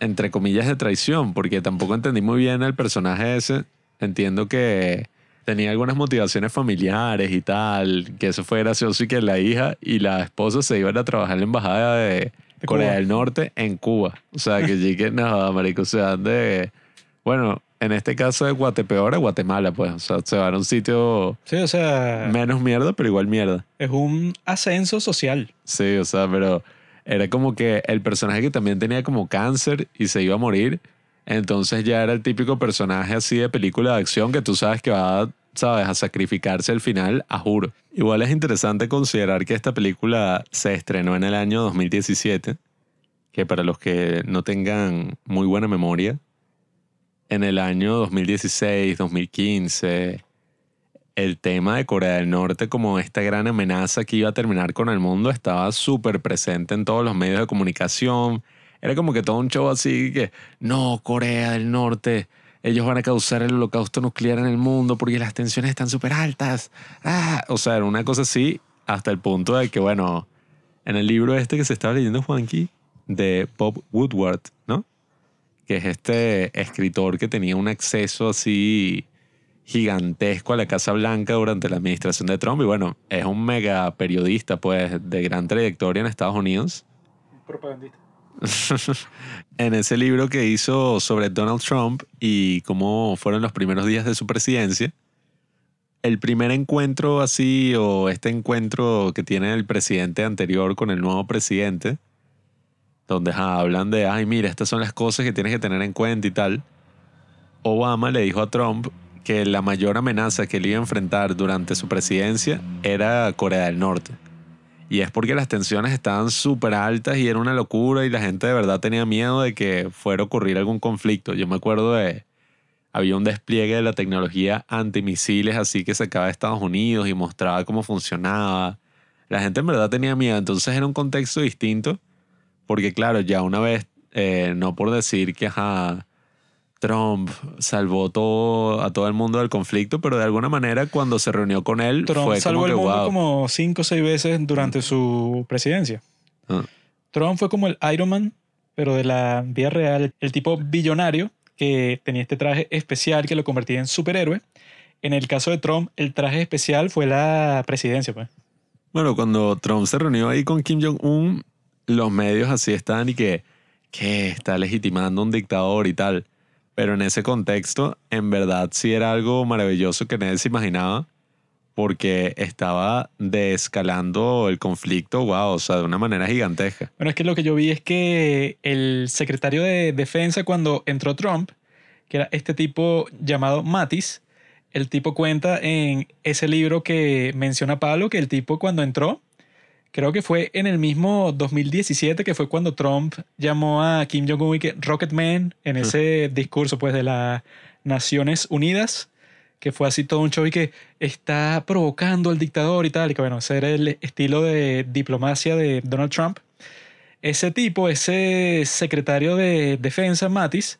entre comillas, de traición, porque tampoco entendí muy bien el personaje ese. Entiendo que tenía algunas motivaciones familiares y tal, que eso fue gracioso y que la hija y la esposa se iban a trabajar en la embajada de, De Corea Cuba. del Norte en Cuba. O sea, que llegué, no, marico, se van de, bueno, en este caso de Guatepeor a Guatemala, pues, o sea, se van a un sitio Sí, o sea, menos mierda, pero igual mierda. es un ascenso social. Sí, o sea, pero era como que el personaje que también tenía como cáncer y se iba a morir. Entonces ya era el típico personaje así de película de acción que tú sabes que va, sabes, a sacrificarse al final, a juro. Igual es interesante considerar que esta película se estrenó en el año 2017, que para los que no tengan muy buena memoria, en el año 2016, 2015, el tema de Corea del Norte como esta gran amenaza que iba a terminar con el mundo estaba súper presente en todos los medios de comunicación. Era como que todo un show así que, no, Corea del Norte, ellos van a causar el holocausto nuclear en el mundo porque las tensiones están súper altas. Ah, o sea, era una cosa así hasta el punto de que, bueno, en el libro este que se estaba leyendo Juanqui, de Bob Woodward, ¿no? Que es este escritor que tenía un acceso así gigantesco a la Casa Blanca durante la administración de Trump y bueno, es un mega periodista pues de gran trayectoria en Estados Unidos. Propagandista. en ese libro que hizo sobre Donald Trump y cómo fueron los primeros días de su presidencia, el primer encuentro así o este encuentro que tiene el presidente anterior con el nuevo presidente, donde hablan de, ay, mira, estas son las cosas que tienes que tener en cuenta y tal, Obama le dijo a Trump que la mayor amenaza que él iba a enfrentar durante su presidencia era Corea del Norte. Y es porque las tensiones estaban súper altas y era una locura y la gente de verdad tenía miedo de que fuera a ocurrir algún conflicto. Yo me acuerdo de... Había un despliegue de la tecnología antimisiles así que sacaba de Estados Unidos y mostraba cómo funcionaba. La gente en verdad tenía miedo, entonces era un contexto distinto porque claro, ya una vez, eh, no por decir que ajá, Trump salvó todo, a todo el mundo del conflicto, pero de alguna manera cuando se reunió con él Trump fue salvó como el que mundo wow. como cinco o seis veces durante su presidencia. Ah. Trump fue como el Iron Man, pero de la vida real, el tipo billonario que tenía este traje especial que lo convertía en superhéroe. En el caso de Trump, el traje especial fue la presidencia, pues. Bueno, cuando Trump se reunió ahí con Kim Jong-un, los medios así estaban y que, que está legitimando un dictador y tal. Pero en ese contexto, en verdad sí era algo maravilloso que nadie se imaginaba porque estaba desescalando el conflicto, wow, o sea, de una manera gigantesca. Bueno, es que lo que yo vi es que el secretario de Defensa cuando entró Trump, que era este tipo llamado Mattis, el tipo cuenta en ese libro que menciona Pablo que el tipo cuando entró, creo que fue en el mismo 2017, que fue cuando Trump llamó a Kim Jong-un Rocketman en ese discurso pues de las Naciones Unidas, que fue así todo un show y que está provocando al dictador y tal, y que bueno, ese era el estilo de diplomacia de Donald Trump. Ese tipo, ese secretario de defensa, Mattis,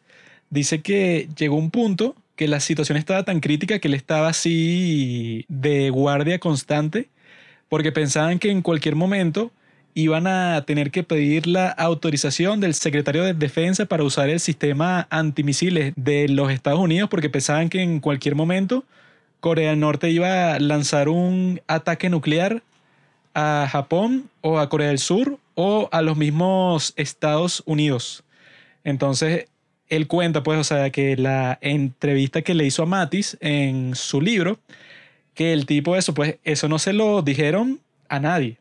dice que llegó un punto que la situación estaba tan crítica que él estaba así de guardia constante porque pensaban que en cualquier momento iban a tener que pedir la autorización del secretario de Defensa para usar el sistema antimisiles de los Estados Unidos porque pensaban que en cualquier momento Corea del Norte iba a lanzar un ataque nuclear a Japón o a Corea del Sur o a los mismos Estados Unidos. Entonces, él cuenta, pues, o sea, que la entrevista que le hizo a Matis en su libro, que el tipo eso, pues, eso no se lo dijeron a nadie.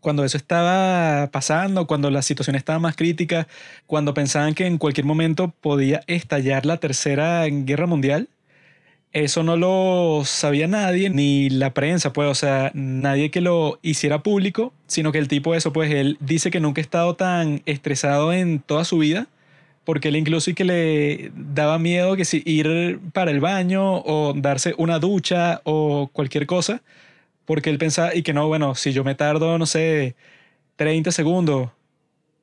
Cuando eso estaba pasando, cuando la situación estaba más crítica, cuando pensaban que en cualquier momento podía estallar la tercera guerra mundial, eso no lo sabía nadie, ni la prensa, pues, o sea, nadie que lo hiciera público, sino que el tipo eso, pues, él dice que nunca ha estado tan estresado en toda su vida porque él incluso y que le daba miedo que si ir para el baño o darse una ducha o cualquier cosa, porque él pensaba y que no, bueno, si yo me tardo, no sé, 30 segundos,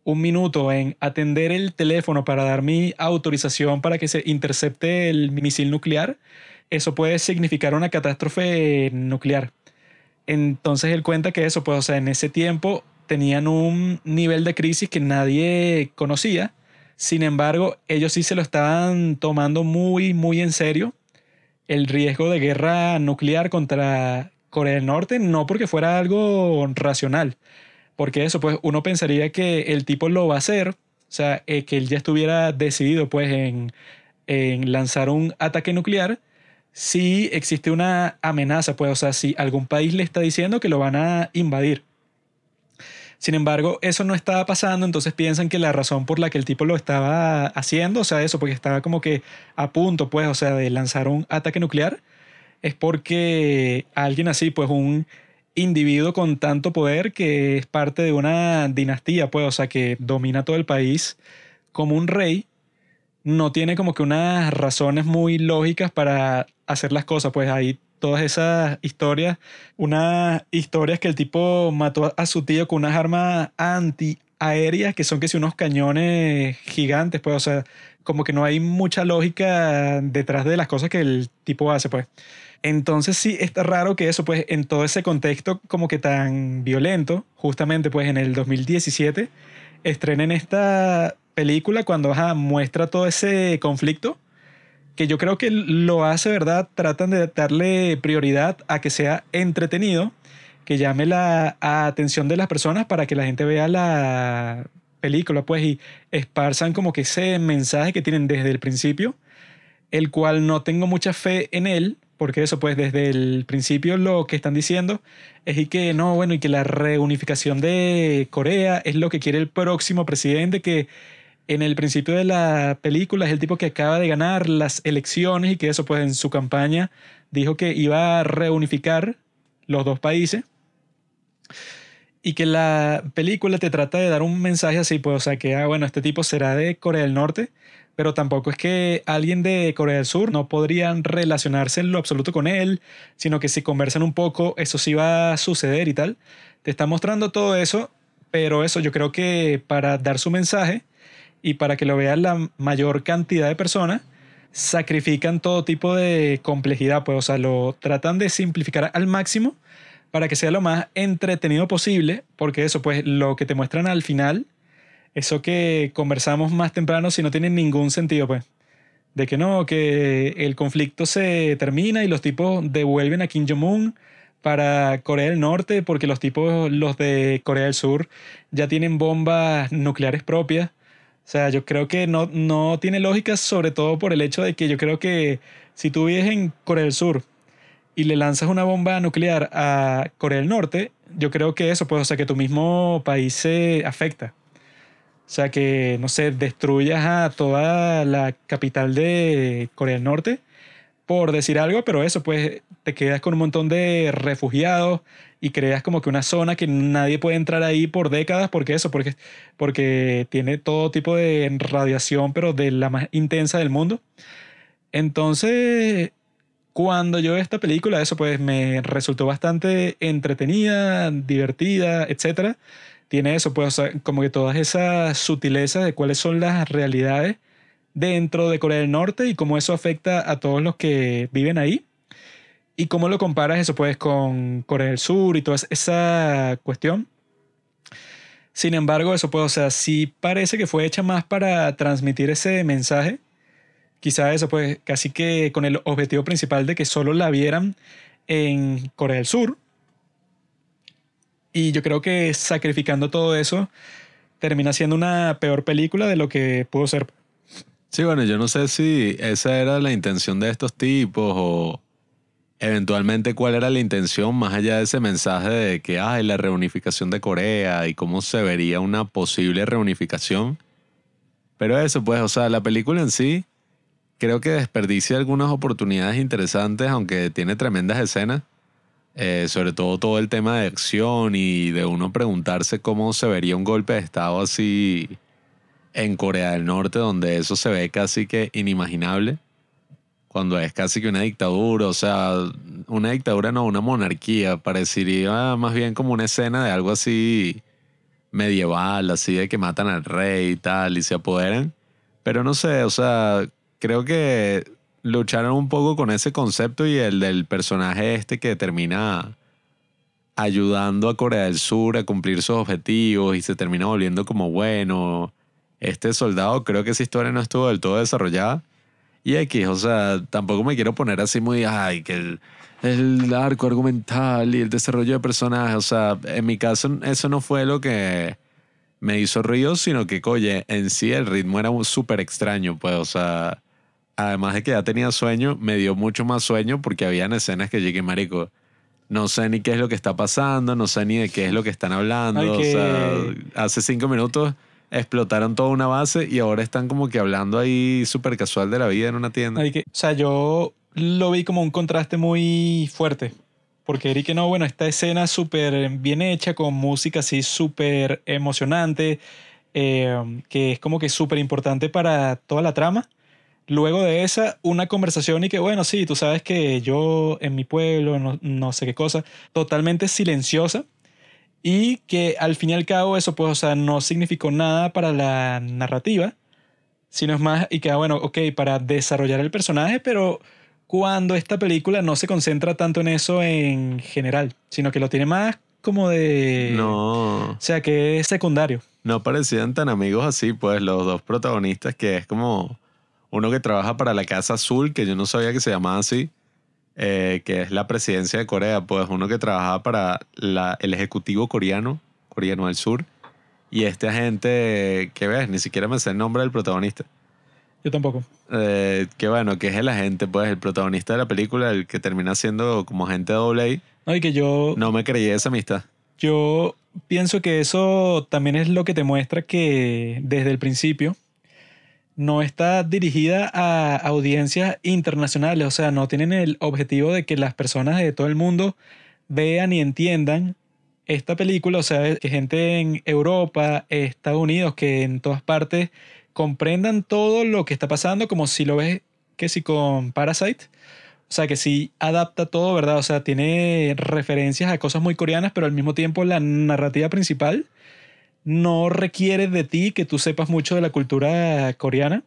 un minuto en atender el teléfono para dar mi autorización para que se intercepte el misil nuclear, eso puede significar una catástrofe nuclear. Entonces él cuenta que eso, pues, o sea, en ese tiempo tenían un nivel de crisis que nadie conocía sin embargo, ellos sí se lo estaban tomando muy, muy en serio. El riesgo de guerra nuclear contra Corea del Norte, no porque fuera algo racional, porque eso, pues uno pensaría que el tipo lo va a hacer, o sea, eh, que él ya estuviera decidido, pues, en, en lanzar un ataque nuclear, si existe una amenaza, pues, o sea, si algún país le está diciendo que lo van a invadir. Sin embargo, eso no estaba pasando, entonces piensan que la razón por la que el tipo lo estaba haciendo, o sea, eso, porque estaba como que a punto, pues, o sea, de lanzar un ataque nuclear, es porque alguien así, pues, un individuo con tanto poder que es parte de una dinastía, pues, o sea, que domina todo el país como un rey, no tiene como que unas razones muy lógicas para hacer las cosas, pues ahí todas esas historias, unas historias que el tipo mató a su tío con unas armas antiaéreas que son que si unos cañones gigantes, pues, o sea, como que no hay mucha lógica detrás de las cosas que el tipo hace, pues. Entonces sí está raro que eso, pues, en todo ese contexto como que tan violento, justamente pues en el 2017, estrenen esta película cuando muestra todo ese conflicto que yo creo que lo hace, ¿verdad? Tratan de darle prioridad a que sea entretenido, que llame la atención de las personas para que la gente vea la película, pues, y esparzan como que ese mensaje que tienen desde el principio, el cual no tengo mucha fe en él, porque eso, pues, desde el principio lo que están diciendo es y que no, bueno, y que la reunificación de Corea es lo que quiere el próximo presidente, que en el principio de la película es el tipo que acaba de ganar las elecciones y que eso pues en su campaña dijo que iba a reunificar los dos países y que la película te trata de dar un mensaje así, pues o sea que, ah, bueno, este tipo será de Corea del Norte, pero tampoco es que alguien de Corea del Sur no podrían relacionarse en lo absoluto con él, sino que si conversan un poco, eso sí va a suceder y tal. Te está mostrando todo eso, pero eso yo creo que para dar su mensaje, y para que lo vea la mayor cantidad de personas, sacrifican todo tipo de complejidad, pues, o sea, lo tratan de simplificar al máximo para que sea lo más entretenido posible, porque eso, pues lo que te muestran al final, eso que conversamos más temprano, si no tiene ningún sentido, pues. De que no, que el conflicto se termina y los tipos devuelven a Kim Jong-un para Corea del Norte porque los tipos, los de Corea del Sur, ya tienen bombas nucleares propias. O sea, yo creo que no, no tiene lógica, sobre todo por el hecho de que yo creo que si tú vives en Corea del Sur y le lanzas una bomba nuclear a Corea del Norte, yo creo que eso, pues, o sea, que tu mismo país se afecta. O sea, que, no sé, destruyas a toda la capital de Corea del Norte, por decir algo, pero eso, pues te quedas con un montón de refugiados y creas como que una zona que nadie puede entrar ahí por décadas, porque eso, porque, porque tiene todo tipo de radiación, pero de la más intensa del mundo. Entonces, cuando yo esta película, eso pues me resultó bastante entretenida, divertida, etcétera tiene eso, pues, como que todas esas sutilezas de cuáles son las realidades dentro de Corea del Norte y cómo eso afecta a todos los que viven ahí. Y cómo lo comparas eso, pues, con Corea del Sur y toda esa cuestión. Sin embargo, eso, pues, o sea, sí parece que fue hecha más para transmitir ese mensaje. Quizá eso, pues, casi que con el objetivo principal de que solo la vieran en Corea del Sur y yo creo que sacrificando todo eso, termina siendo una peor película de lo que pudo ser. Sí, bueno, yo no sé si esa era la intención de estos tipos o eventualmente cuál era la intención más allá de ese mensaje de que hay la reunificación de Corea y cómo se vería una posible reunificación. Pero eso, pues, o sea, la película en sí creo que desperdicia algunas oportunidades interesantes, aunque tiene tremendas escenas. Eh, sobre todo todo el tema de acción y de uno preguntarse cómo se vería un golpe de Estado así en Corea del Norte, donde eso se ve casi que inimaginable, cuando es casi que una dictadura, o sea, una dictadura no, una monarquía, parecería más bien como una escena de algo así medieval, así de que matan al rey y tal, y se apoderan, pero no sé, o sea, creo que lucharon un poco con ese concepto y el del personaje este que termina ayudando a Corea del Sur a cumplir sus objetivos y se termina volviendo como bueno. Este soldado, creo que esa historia no estuvo del todo desarrollada. Y X, o sea, tampoco me quiero poner así muy, ay, que el, el arco argumental y el desarrollo de personajes, o sea, en mi caso eso no fue lo que me hizo río, sino que, oye, en sí el ritmo era súper extraño, pues, o sea, además de que ya tenía sueño, me dio mucho más sueño porque habían escenas que llegué, marico. No sé ni qué es lo que está pasando, no sé ni de qué es lo que están hablando. O sea, hace cinco minutos explotaron toda una base y ahora están como que hablando ahí súper casual de la vida en una tienda. que, o sea, yo lo vi como un contraste muy fuerte. Porque Eric, no, bueno, esta escena súper bien hecha, con música así súper emocionante, eh, que es como que súper importante para toda la trama. Luego de esa, una conversación y que, bueno, sí, tú sabes que yo en mi pueblo, no, sé qué cosa, totalmente silenciosa y que al fin y al cabo eso, pues, o sea, no significó nada para la narrativa, sino es más, y que, ah, bueno, ok, para desarrollar el personaje, pero cuando esta película no se concentra tanto en eso en general, sino que lo tiene más como de... No. O sea, que es secundario. No parecían tan amigos así, pues, los dos protagonistas, que es como uno que trabaja para la Casa Azul, que yo no sabía que se llamaba así, eh, que es la presidencia de Corea, pues uno que trabajaba para la, el Ejecutivo coreano, coreano del sur, y este agente, que ves, ni siquiera me sé el nombre del protagonista. Yo tampoco. Eh, que bueno, que es el agente, pues el protagonista de la película, el que termina siendo como agente doble. No, y que yo... No me creí esa amistad. Yo pienso que eso también es lo que te muestra que desde el principio no está dirigida a audiencias internacionales, o sea, no tienen el objetivo de que las personas de todo el mundo vean y entiendan esta película, o sea, que gente en Europa, Estados Unidos, que en todas partes comprendan todo lo que está pasando, como si lo ves que si con Parasite, o sea, que sí adapta todo, ¿verdad? O sea, tiene referencias a cosas muy coreanas, pero al mismo tiempo la narrativa principal no requiere de ti que tú sepas mucho de la cultura coreana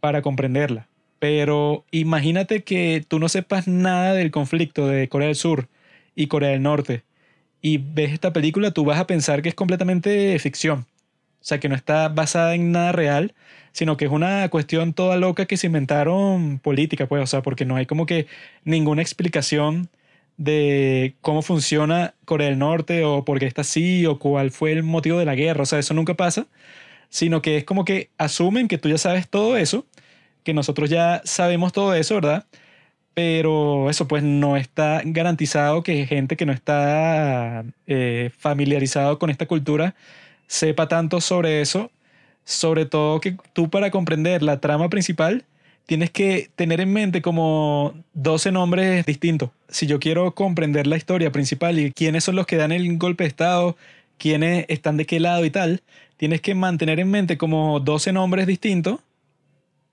para comprenderla. Pero imagínate que tú no sepas nada del conflicto de Corea del Sur y Corea del Norte, y ves esta película, tú vas a pensar que es completamente ficción. O sea, que no está basada en nada real, sino que es una cuestión toda loca que se inventaron política, pues, o sea, porque no hay como que ninguna explicación de cómo funciona Corea del Norte o por qué está así o cuál fue el motivo de la guerra, o sea, eso nunca pasa, sino que es como que asumen que tú ya sabes todo eso, que nosotros ya sabemos todo eso, ¿verdad? Pero eso pues no está garantizado que gente que no está eh, familiarizado con esta cultura sepa tanto sobre eso, sobre todo que tú para comprender la trama principal tienes que tener en mente como 12 nombres distintos. Si yo quiero comprender la historia principal y quiénes son los que dan el golpe de Estado, quiénes están de qué lado y tal, tienes que mantener en mente como 12 nombres distintos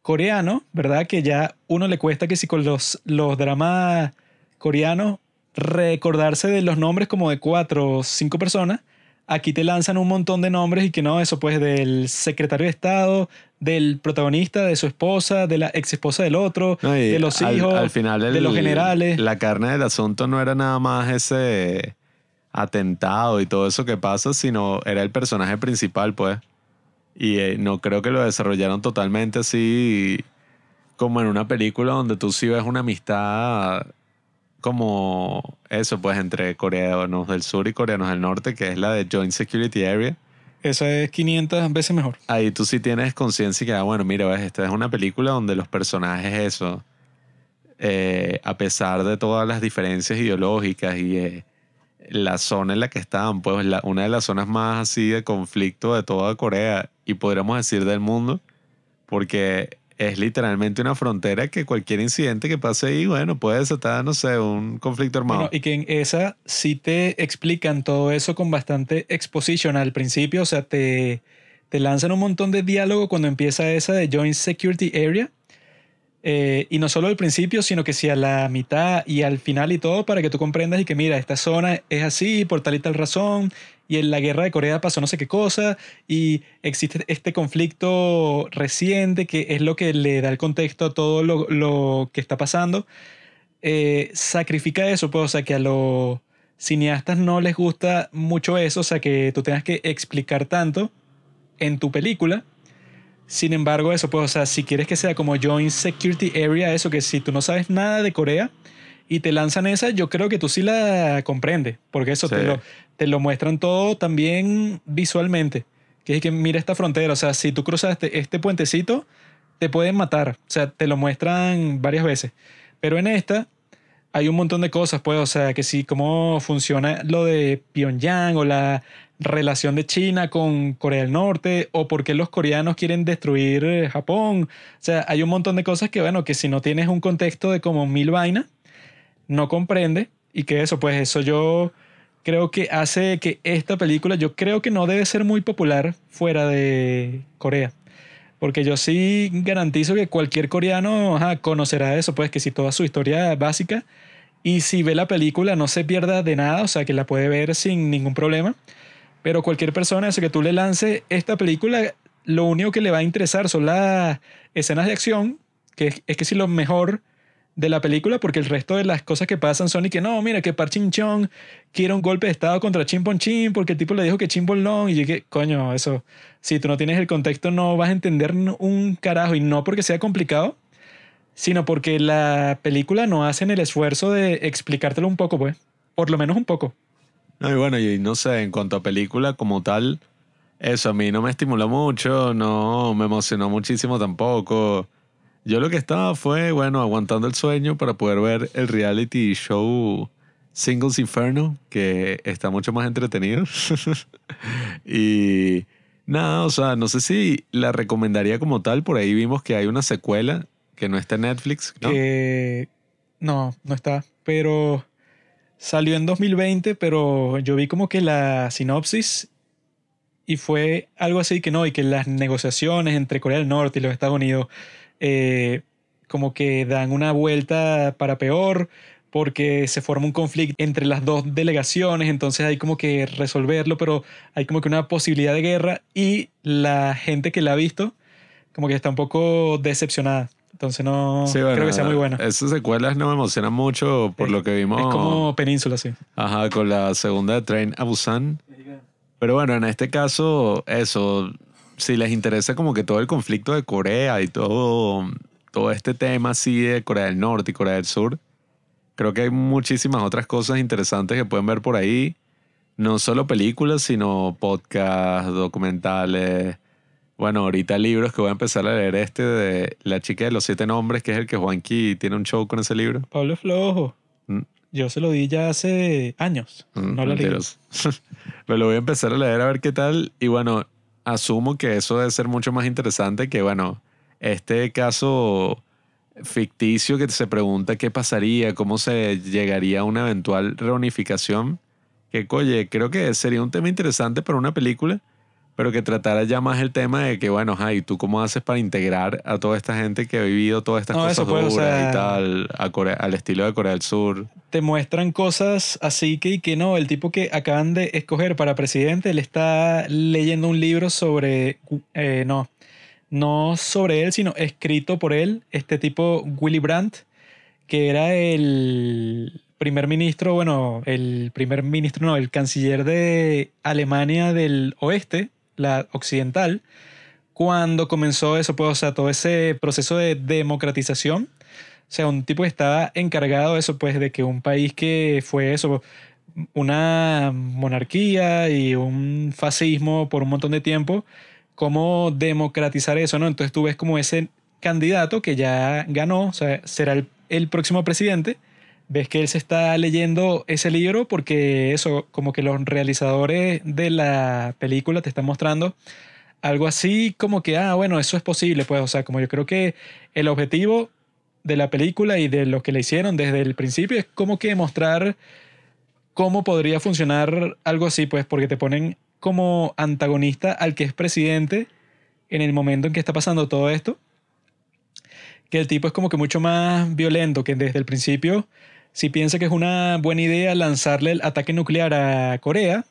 coreanos, ¿verdad? Que ya uno le cuesta que si con los, los dramas coreanos recordarse de los nombres como de cuatro o cinco personas aquí te lanzan un montón de nombres y que no, eso pues del secretario de Estado, del protagonista, de su esposa, de la ex esposa del otro, de los hijos, al final de los generales. La carne del asunto no era nada más ese atentado y todo eso que pasa, sino era el personaje principal, pues. Y eh, no creo que lo desarrollaron totalmente así como en una película donde tú sí ves una amistad como eso, pues entre coreanos del sur y coreanos del norte, que es la de Joint Security Area. Esa es 500 veces mejor. Ahí tú sí tienes conciencia que, ah, bueno, mira, ves, esta es una película donde los personajes, eso, eh, a pesar de todas las diferencias ideológicas y eh, la zona en la que estaban, pues la, una de las zonas más así de conflicto de toda Corea y podríamos decir del mundo, porque es literalmente una frontera que cualquier incidente que pase ahí, bueno, puede desatar, no sé, un conflicto armado. y que en esa sí te explican todo eso con bastante exposición al principio, o sea, te, te lanzan un montón de diálogo cuando empieza esa de Joint Security Area. Eh, y no solo al principio, sino que sí a la mitad y al final y todo para que tú comprendas y que mira, esta zona es así por tal y tal razón y en la guerra de Corea pasó no sé qué cosa y existe este conflicto reciente que es lo que le da el contexto a todo lo, que está pasando. Eh, sacrifica eso, pues, o sea, que a los cineastas no les gusta mucho eso, o sea, que tú tengas que explicar tanto en tu película. Sin embargo, eso, pues, o sea, si quieres que sea como Joint Security Area, eso que si tú no sabes nada de Corea, y te lanzan esa, yo creo que tú sí la comprendes, porque eso te, lo, te lo muestran todo también visualmente. Que es que mira esta frontera, o sea, si tú cruzaste este puentecito, te pueden matar, o sea, te lo muestran varias veces. Pero en esta hay un montón de cosas, pues, o sea, que sí, cómo funciona lo de Pyongyang o la relación de China con Corea del Norte o por qué los coreanos quieren destruir Japón. O sea, hay un montón de cosas que, bueno, que si no tienes un contexto de como mil vainas, no comprende y que eso, pues eso yo creo que hace que esta película, yo creo que no debe ser muy popular fuera de Corea. Porque yo sí garantizo que cualquier coreano conocerá eso, pues que si toda su historia básica y si ve la película no se pierda de nada, o sea que la puede ver sin ningún problema. Pero cualquier persona, eso que tú le lances esta película, lo único que le va a interesar son las escenas de acción, que es que si lo mejor de la película porque el resto de las cosas que pasan son y que no, mira que Parchin Chong quiere un golpe de estado contra Chimpon Chim porque el tipo le dijo que Chimpon Long y yo que, coño, eso, si tú no tienes el contexto no vas a entender un carajo y no porque sea complicado, sino porque la película no hace el esfuerzo de explicártelo un poco, pues, por lo menos un poco. No, y bueno, y no sé, en cuanto a película como tal, eso a mí no me estimuló mucho, no me emocionó muchísimo tampoco. Yo lo que estaba fue, bueno, aguantando el sueño para poder ver el reality show Singles Inferno, que está mucho más entretenido. y nada, o sea, no sé si la recomendaría como tal. Por ahí vimos que hay una secuela que no está en Netflix. ¿no? No, no está. Pero salió en 2020, pero yo vi como que la sinopsis y fue algo así que no, y que las negociaciones entre Corea del Norte y los Estados Unidos eh, como que dan una vuelta para peor porque se forma un conflicto entre las dos delegaciones, entonces hay como que resolverlo, pero hay como que una posibilidad de guerra y la gente que la ha visto como que está un poco decepcionada, Entonces no Sí, bueno, creo que sea muy buena. Esas secuelas no me emocionan mucho por Es- lo que vimos. Es como Península, sí. Ajá, con la segunda de Train a Busan. Pero bueno, en este caso, eso, si les interesa como que todo el conflicto de Corea y todo, todo este tema así de Corea del Norte y Corea del Sur, creo que hay muchísimas otras cosas interesantes que pueden ver por ahí. No solo películas, sino podcasts, documentales. Bueno, ahorita libros que voy a empezar a leer este de La chica de los siete nombres, que es el que Juanqui tiene un show con ese libro. Pablo Flojo. Mm. Yo se lo di ya hace años. Mm, no lo leí. Pero lo voy a empezar a leer a ver qué tal. Y bueno, asumo que eso debe ser mucho más interesante que, bueno, este caso ficticio que se pregunta qué pasaría, cómo se llegaría a una eventual reunificación. Que, oye, creo que sería un tema interesante para una película, pero que tratara ya más el tema de que, bueno, ay, ¿tú cómo haces para integrar a toda esta gente que ha vivido todas estas No, cosas o duras sea- y tal, a Corea- al estilo de Corea del Sur? Te muestran cosas así que, y que no. El tipo que acaban de escoger para presidente, él está leyendo un libro sobre. eh, no. No sobre él, sino escrito por él, este tipo Willy Brandt, que era el primer ministro, bueno, el primer ministro, no, el canciller de Alemania del oeste, la occidental, cuando comenzó eso, pues, o sea, todo ese proceso de democratización. O sea, un tipo que estaba encargado de eso, pues, de que un país que fue eso, una monarquía y un fascismo por un montón de tiempo, cómo democratizar eso, ¿no? Entonces tú ves como ese candidato que ya ganó, o sea, será el, el próximo presidente, ves que él se está leyendo ese libro porque eso, como que los realizadores de la película te están mostrando algo así como que, ah, bueno, eso es posible, pues, o sea, como yo creo que el objetivo de la película y de lo que le hicieron desde el principio es como que mostrar cómo podría funcionar algo así, pues, porque te ponen como antagonista al que es presidente en el momento en que está pasando todo esto, que el tipo es como que mucho más violento, que desde el principio, si piensa que es una buena idea lanzarle el ataque nuclear a Corea,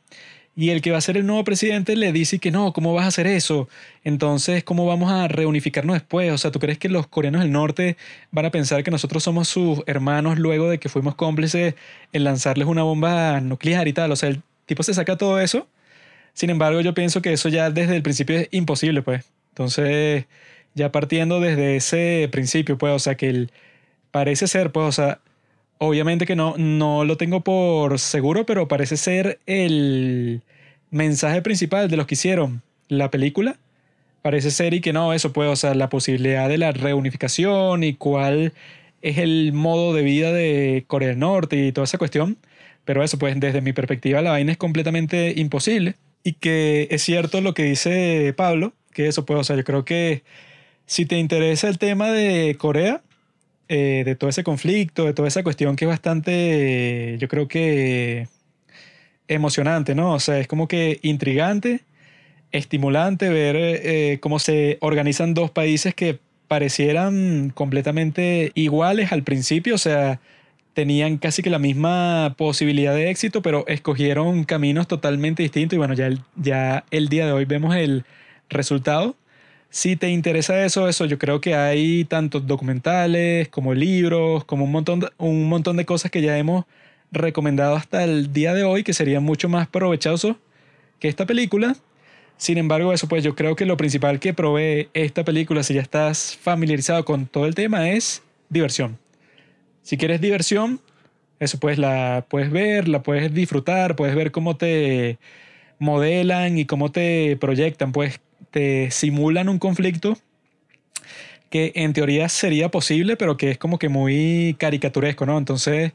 y el que va a ser el nuevo presidente le dice que no, ¿cómo vas a hacer eso? Entonces, ¿cómo vamos a reunificarnos después? O sea, ¿tú crees que los coreanos del norte van a pensar que nosotros somos sus hermanos luego de que fuimos cómplices en lanzarles una bomba nuclear y tal? O sea, el tipo se saca todo eso. Sin embargo, yo pienso que eso ya desde el principio es imposible, pues. Entonces, ya partiendo desde ese principio, pues, o sea, que el, parece ser, pues, o sea, obviamente que no, no lo tengo por seguro, pero parece ser el mensaje principal de los que hicieron la película. Parece ser y que no, eso pues, o sea, la posibilidad de la reunificación y cuál es el modo de vida de Corea del Norte y toda esa cuestión. Pero eso, pues, desde mi perspectiva, la vaina es completamente imposible. Y que es cierto lo que dice Pablo, que eso, pues, o sea, yo creo que si te interesa el tema de Corea, eh, de todo ese conflicto, de toda esa cuestión que es bastante, yo creo que emocionante, ¿no? O sea, es como que intrigante, estimulante ver eh, cómo se organizan dos países que parecieran completamente iguales al principio, o sea, tenían casi que la misma posibilidad de éxito, pero escogieron caminos totalmente distintos y bueno, ya el, ya el día de hoy vemos el resultado. Si te interesa eso, eso yo creo que hay tantos documentales como libros, como un montón de, un montón de cosas que ya hemos recomendado hasta el día de hoy que serían mucho más provechosos que esta película. Sin embargo, eso pues yo creo que lo principal que provee esta película, si ya estás familiarizado con todo el tema, es diversión. Si quieres diversión, eso pues la puedes ver, la puedes disfrutar, puedes ver cómo te modelan y cómo te proyectan, pues te simulan un conflicto que en teoría sería posible, pero que es como que muy caricaturesco, ¿no? Entonces,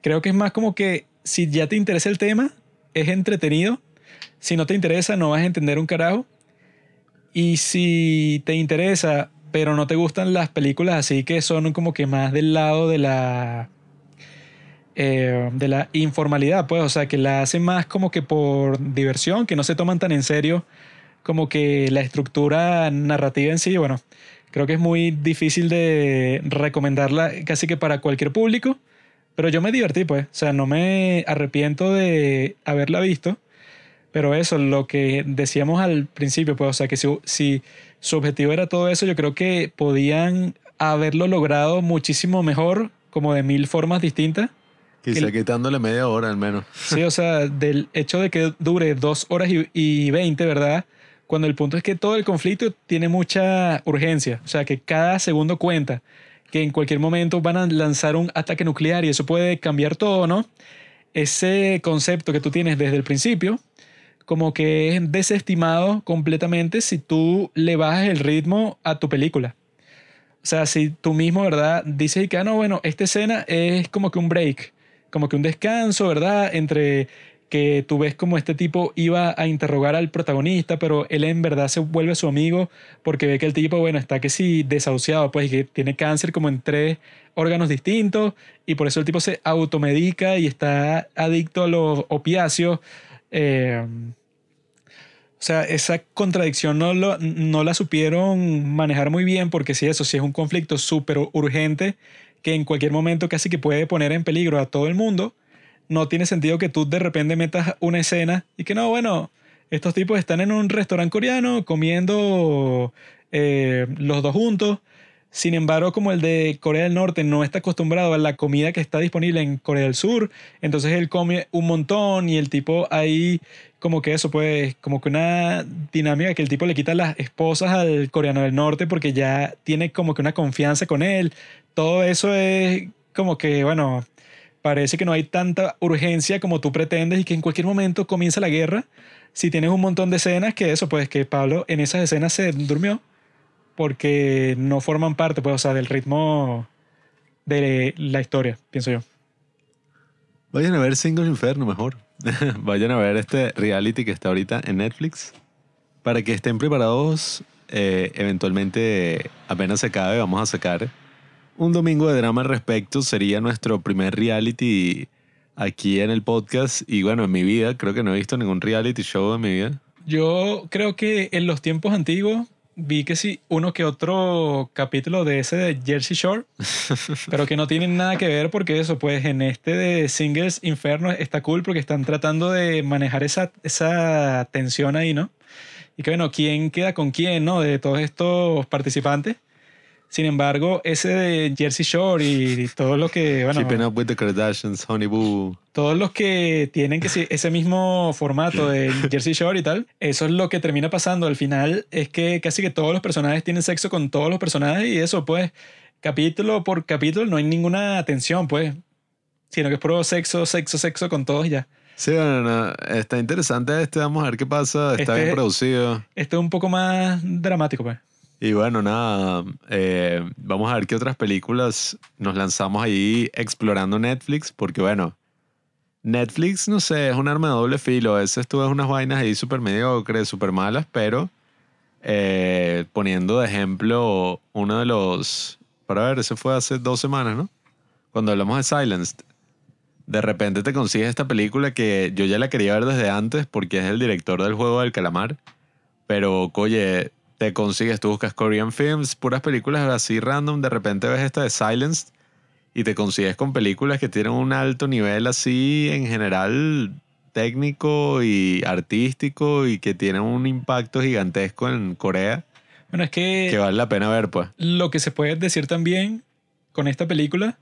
creo que es más como que si ya te interesa el tema, es entretenido. Si no te interesa, no vas a entender un carajo. Y si te interesa, pero no te gustan las películas así que son como que más del lado de la eh, de la informalidad, pues, o sea, que la hacen más como que por diversión, que no se toman tan en serio como que la estructura narrativa en sí, bueno, creo que es muy difícil de recomendarla casi que para cualquier público, pero yo me divertí, pues, o sea, no me arrepiento de haberla visto, pero eso, lo que decíamos al principio, pues, o sea, que si, si su objetivo era todo eso, yo creo que podían haberlo logrado muchísimo mejor, como de mil formas distintas. Quizá El- quitándole media hora al menos. Sí, o sea, del hecho de que dure dos horas y, 20, ¿verdad? Cuando el punto es que todo el conflicto tiene mucha urgencia, o sea, que cada segundo cuenta, que en cualquier momento van a lanzar un ataque nuclear y eso puede cambiar todo, ¿no? Ese concepto que tú tienes desde el principio, como que es desestimado completamente si tú le bajas el ritmo a tu película. O sea, si tú mismo, ¿verdad? Dices que, ah, no, bueno, esta escena es como que un break, como que un descanso, ¿verdad? Entre que tú ves como este tipo iba a interrogar al protagonista, pero él en verdad se vuelve su amigo porque ve que el tipo, bueno, está que sí desahuciado, pues que tiene cáncer como en tres órganos distintos y por eso el tipo se automedica y está adicto a los opiáceos. Eh, o sea, esa contradicción no, lo- no la supieron manejar muy bien porque si eso, si es un conflicto súper urgente que en cualquier momento casi que puede poner en peligro a todo el mundo, no tiene sentido que tú de repente metas una escena y que no, bueno, estos tipos están en un restaurante coreano comiendo eh, los dos juntos. Sin embargo, como el de Corea del Norte no está acostumbrado a la comida que está disponible en Corea del Sur, entonces él come un montón y el tipo ahí como que eso, pues, como que una dinámica que el tipo le quita las esposas al coreano del norte porque ya tiene como que una confianza con él. Todo eso es como que, bueno, parece que no hay tanta urgencia como tú pretendes y que en cualquier momento comienza la guerra. Si tienes un montón de escenas, que eso, pues, que Pablo en esas escenas se durmió porque no forman parte, pues, o sea, del ritmo de la historia, pienso yo. Vayan a ver Single Inferno mejor. Vayan a ver este reality que está ahorita en Netflix. Para que estén preparados, eh, eventualmente apenas se acabe, vamos a sacar un domingo de drama al respecto. Sería nuestro primer reality aquí en el podcast. Y bueno, en mi vida, creo que no he visto ningún reality show en mi vida. Yo creo que en los tiempos antiguos vi que sí, uno que otro capítulo de ese de Jersey Shore, pero que no tienen nada que ver porque eso, pues en este de Singles Inferno está cool porque están tratando de manejar esa, esa tensión ahí, ¿no? Y que bueno, ¿quién queda con quién, ¿no? De todos estos participantes. Sin embargo, ese de Jersey Shore y todo lo que, bueno, Keeping Up with the Kardashians, Honey Boo. todos los que tienen que ese mismo formato de Jersey Shore y tal, eso es lo que termina pasando. Al final es que casi que todos los personajes tienen sexo con todos los personajes y eso, pues, capítulo por capítulo no hay ninguna tensión, pues, sino que es puro sexo, sexo, sexo con todos y ya. Sí, bueno, no, está interesante este, vamos a ver qué pasa. Está Este- bien producido. Esto es un poco más dramático, pues. Y bueno, nada, eh, vamos a ver qué otras películas nos lanzamos ahí explorando Netflix, porque bueno, Netflix, no sé, es un arma de doble filo. A veces tú ves unas vainas ahí súper mediocres, súper malas, pero eh, poniendo de ejemplo uno de los, para ver, ese fue hace dos semanas, ¿no? Cuando hablamos de Silenced. De repente te consigues esta película que yo ya la quería ver desde antes porque es el director del juego del calamar. Pero, oye, te consigues, tú buscas Korean Films, puras películas así random, de repente ves esta de Silenced y te consigues con películas que tienen un alto nivel así en general técnico y artístico y que tienen un impacto gigantesco en Corea Bueno, es que que vale la pena ver, pues. lo que se puede decir también con esta película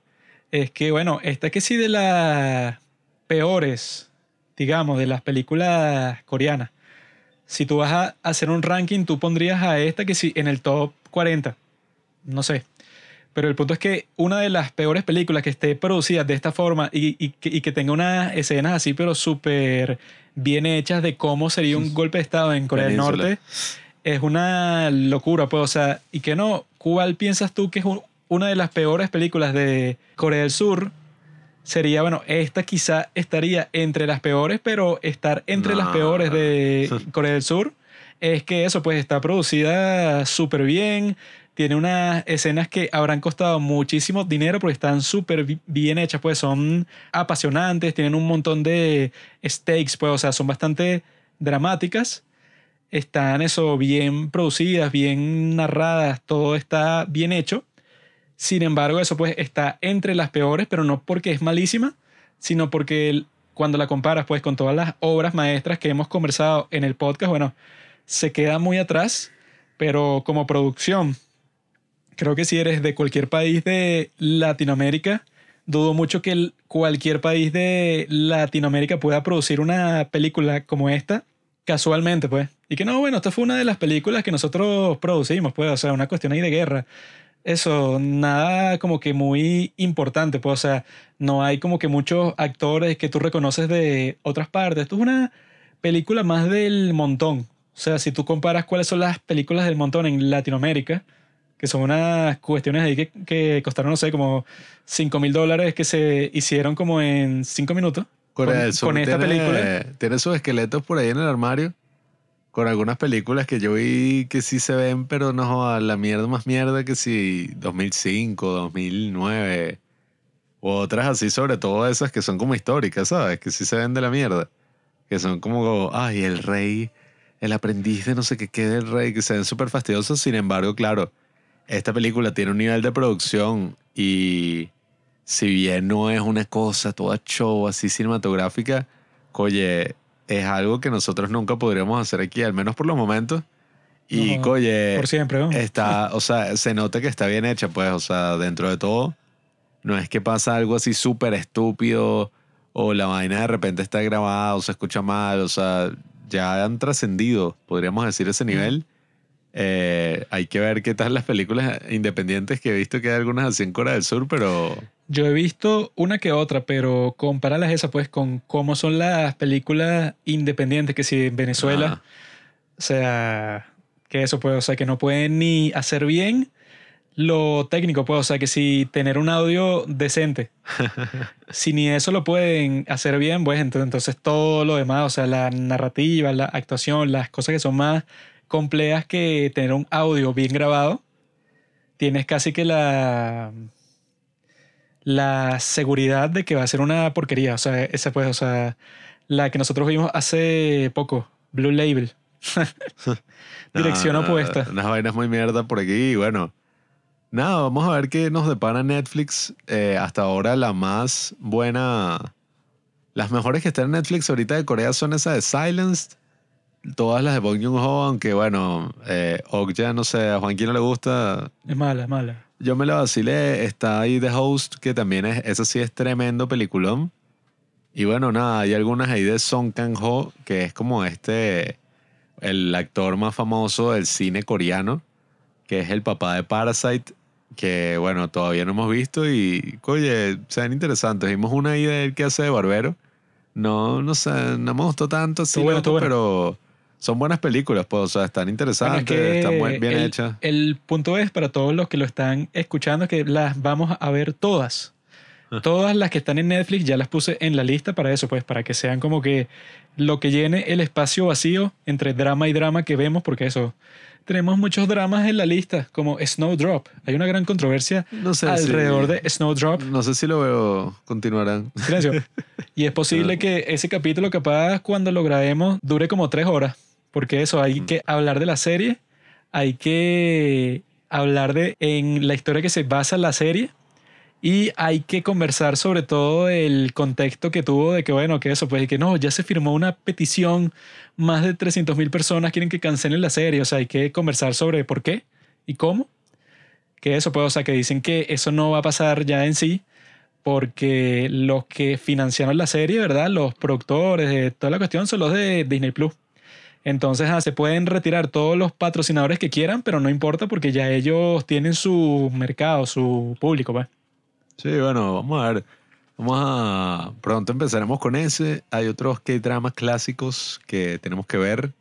es que, bueno, esta que sí de las peores, digamos, de las películas coreanas. Si tú vas a hacer un ranking, tú pondrías a esta que sí en el top 40. No sé. Pero el punto es que una de las peores películas que esté producida de esta forma y, y que, y que tenga unas escenas así, pero súper bien hechas de cómo sería un golpe de Estado en Corea del. Norte, es una locura, pues, o sea, y que no, ¿cuál piensas tú que es un- una de las peores películas de Corea del Sur? Sería, bueno, esta quizá estaría entre las peores, pero estar entre las peores de Corea del Sur es que eso, pues, está producida súper bien, tiene unas escenas que habrán costado muchísimo dinero porque están súper bi- bien hechas, pues son apasionantes, tienen un montón de stakes, pues, o sea, son bastante dramáticas están eso bien producidas, bien narradas, todo está bien hecho. Sin embargo, eso pues está entre las peores, pero no porque es malísima, sino porque cuando la comparas pues con todas las obras maestras que hemos conversado en el podcast, bueno, se queda muy atrás, pero como producción, creo que si eres de cualquier país de Latinoamérica, dudo mucho que cualquier país de Latinoamérica pueda producir una película como esta casualmente, pues. Y que no, bueno, esta fue una de las películas que nosotros producimos, pues, o sea, una cuestión ahí de guerra. Eso, nada como que muy importante, pues, o sea, no hay como que muchos actores que tú reconoces de otras partes. Esto es una película más del montón. O sea, si tú comparas cuáles son las películas del montón en Latinoamérica, que son unas cuestiones ahí que, que costaron, no sé, como 5 mil dólares que se hicieron como en 5 minutos. Corea Con- del Sur con esta tiene, película. tiene sus esqueletos por ahí en el armario. Con algunas películas que yo vi que sí se ven, pero no joda, la mierda más mierda que si 2005, 2009. O otras así, sobre todo esas que son como históricas, ¿sabes? Que sí se ven de la mierda. Que son como, ay, el rey, el aprendiz de no sé qué qué del rey, que se ven súper fastidiosos. Sin embargo, claro, esta película tiene un nivel de producción y si bien no es una cosa toda show así cinematográfica, oye, es algo que nosotros nunca podríamos hacer aquí, al menos por los momentos. Y, No, oye, por siempre, ¿no? está, o sea, se nota que está bien hecha, pues, o sea, dentro de todo, no es que pasa algo así súper estúpido o la vaina de repente está grabada o se escucha mal, o sea, ya han trascendido, podríamos decir, ese nivel. Eh, hay que ver qué tal las películas independientes que he visto que hay algunas así en Corea del Sur, pero Yo he visto una que otra, pero comparalas esas pues con cómo son las películas independientes que si en Venezuela, Ajá. o sea, que eso pues, o sea, que no pueden ni hacer bien lo técnico, pues, o sea, que si tener un audio decente, si ni eso lo pueden hacer bien, pues ent- entonces todo lo demás, o sea, la narrativa, la actuación, las cosas que son más complejas que tener un audio bien grabado, tienes casi que la la seguridad de que va a ser una porquería, o sea, esa pues, o sea, la que nosotros vimos hace poco, Blue Label. Dirección Nah, opuesta. Unas vainas muy mierda por aquí bueno. Nada, vamos a ver qué nos depara Netflix. Eh, hasta ahora la más buena... Las mejores que están en Netflix ahorita de Corea son esas de Silenced. Todas las de Bong Joon-ho, aunque bueno, eh, Okja, no sé, a Juanquín no le gusta. Es mala, es mala. Yo me la vacilé. Está ahí The Host, que también es... Eso sí es tremendo peliculón. Y bueno, nada, hay algunas ahí de Song Kang-ho, que es como este el actor más famoso del cine coreano, que es el papá de Parasite, que bueno, todavía no hemos visto y, oye, se ven interesantes. Vimos una ahí de él que hace de barbero. No, no sé, no me gustó tanto así, bueno, pero son buenas películas, pues, o sea, están Bueno, interesantes, es que están bien el, hechas. El punto es para todos los que lo están escuchando que las vamos a ver todas. Ah. Todas las que están en Netflix ya las puse en la lista para eso, pues, para que sean como que lo que llene el espacio vacío entre drama y drama que vemos, porque eso, tenemos muchos dramas en la lista, como Snowdrop. Hay una gran controversia No sé alrededor si, de Snowdrop. No sé si lo veo, continuarán. Silencio. Y es posible que ese capítulo, capaz, cuando lo grabemos, dure como tres horas. Porque eso, hay Mm. que hablar de la serie, hay que hablar de en la historia que se basa la serie y hay que conversar sobre todo el contexto que tuvo de que, bueno, que eso, pues, y que no, ya se firmó una petición, más de 300 mil personas quieren que cancelen la serie. O sea, hay que conversar sobre por qué y cómo. Que eso, pues, o sea, que dicen que eso no va a pasar ya en sí, porque los que financiaron la serie, ¿verdad? Los productores de toda la cuestión son los de Disney Plus. Entonces, ah, se pueden retirar todos los patrocinadores que quieran, pero no importa porque ya ellos tienen su mercado, su público, pues. Sí, bueno, vamos a ver. Vamos a. Pronto empezaremos con ese. Hay otros K-dramas clásicos que tenemos que ver.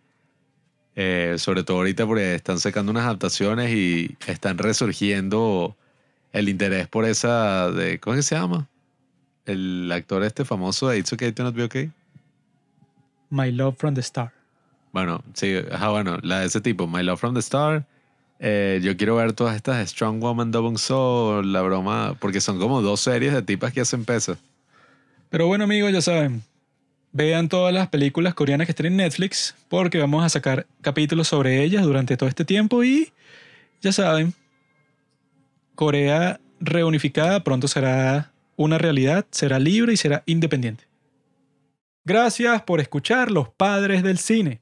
Eh, sobre todo ahorita porque están sacando unas adaptaciones y están resurgiendo el interés por esa. De, ¿Cómo es que se llama? El actor este famoso de It's Okay to Not Be Okay. My Love from the Star. Bueno, sí, ajá, bueno, la de ese tipo, My Love from the Star. Eh, yo quiero ver todas estas Strong Woman, Double Soul, la broma, porque son como dos series de tipas que hacen pesas. Pero bueno, amigos, ya saben, vean todas las películas coreanas que estén en Netflix, porque vamos a sacar capítulos sobre ellas durante todo este tiempo y ya saben, Corea reunificada pronto será una realidad, será libre y será independiente. Gracias por escuchar Los Padres del Cine.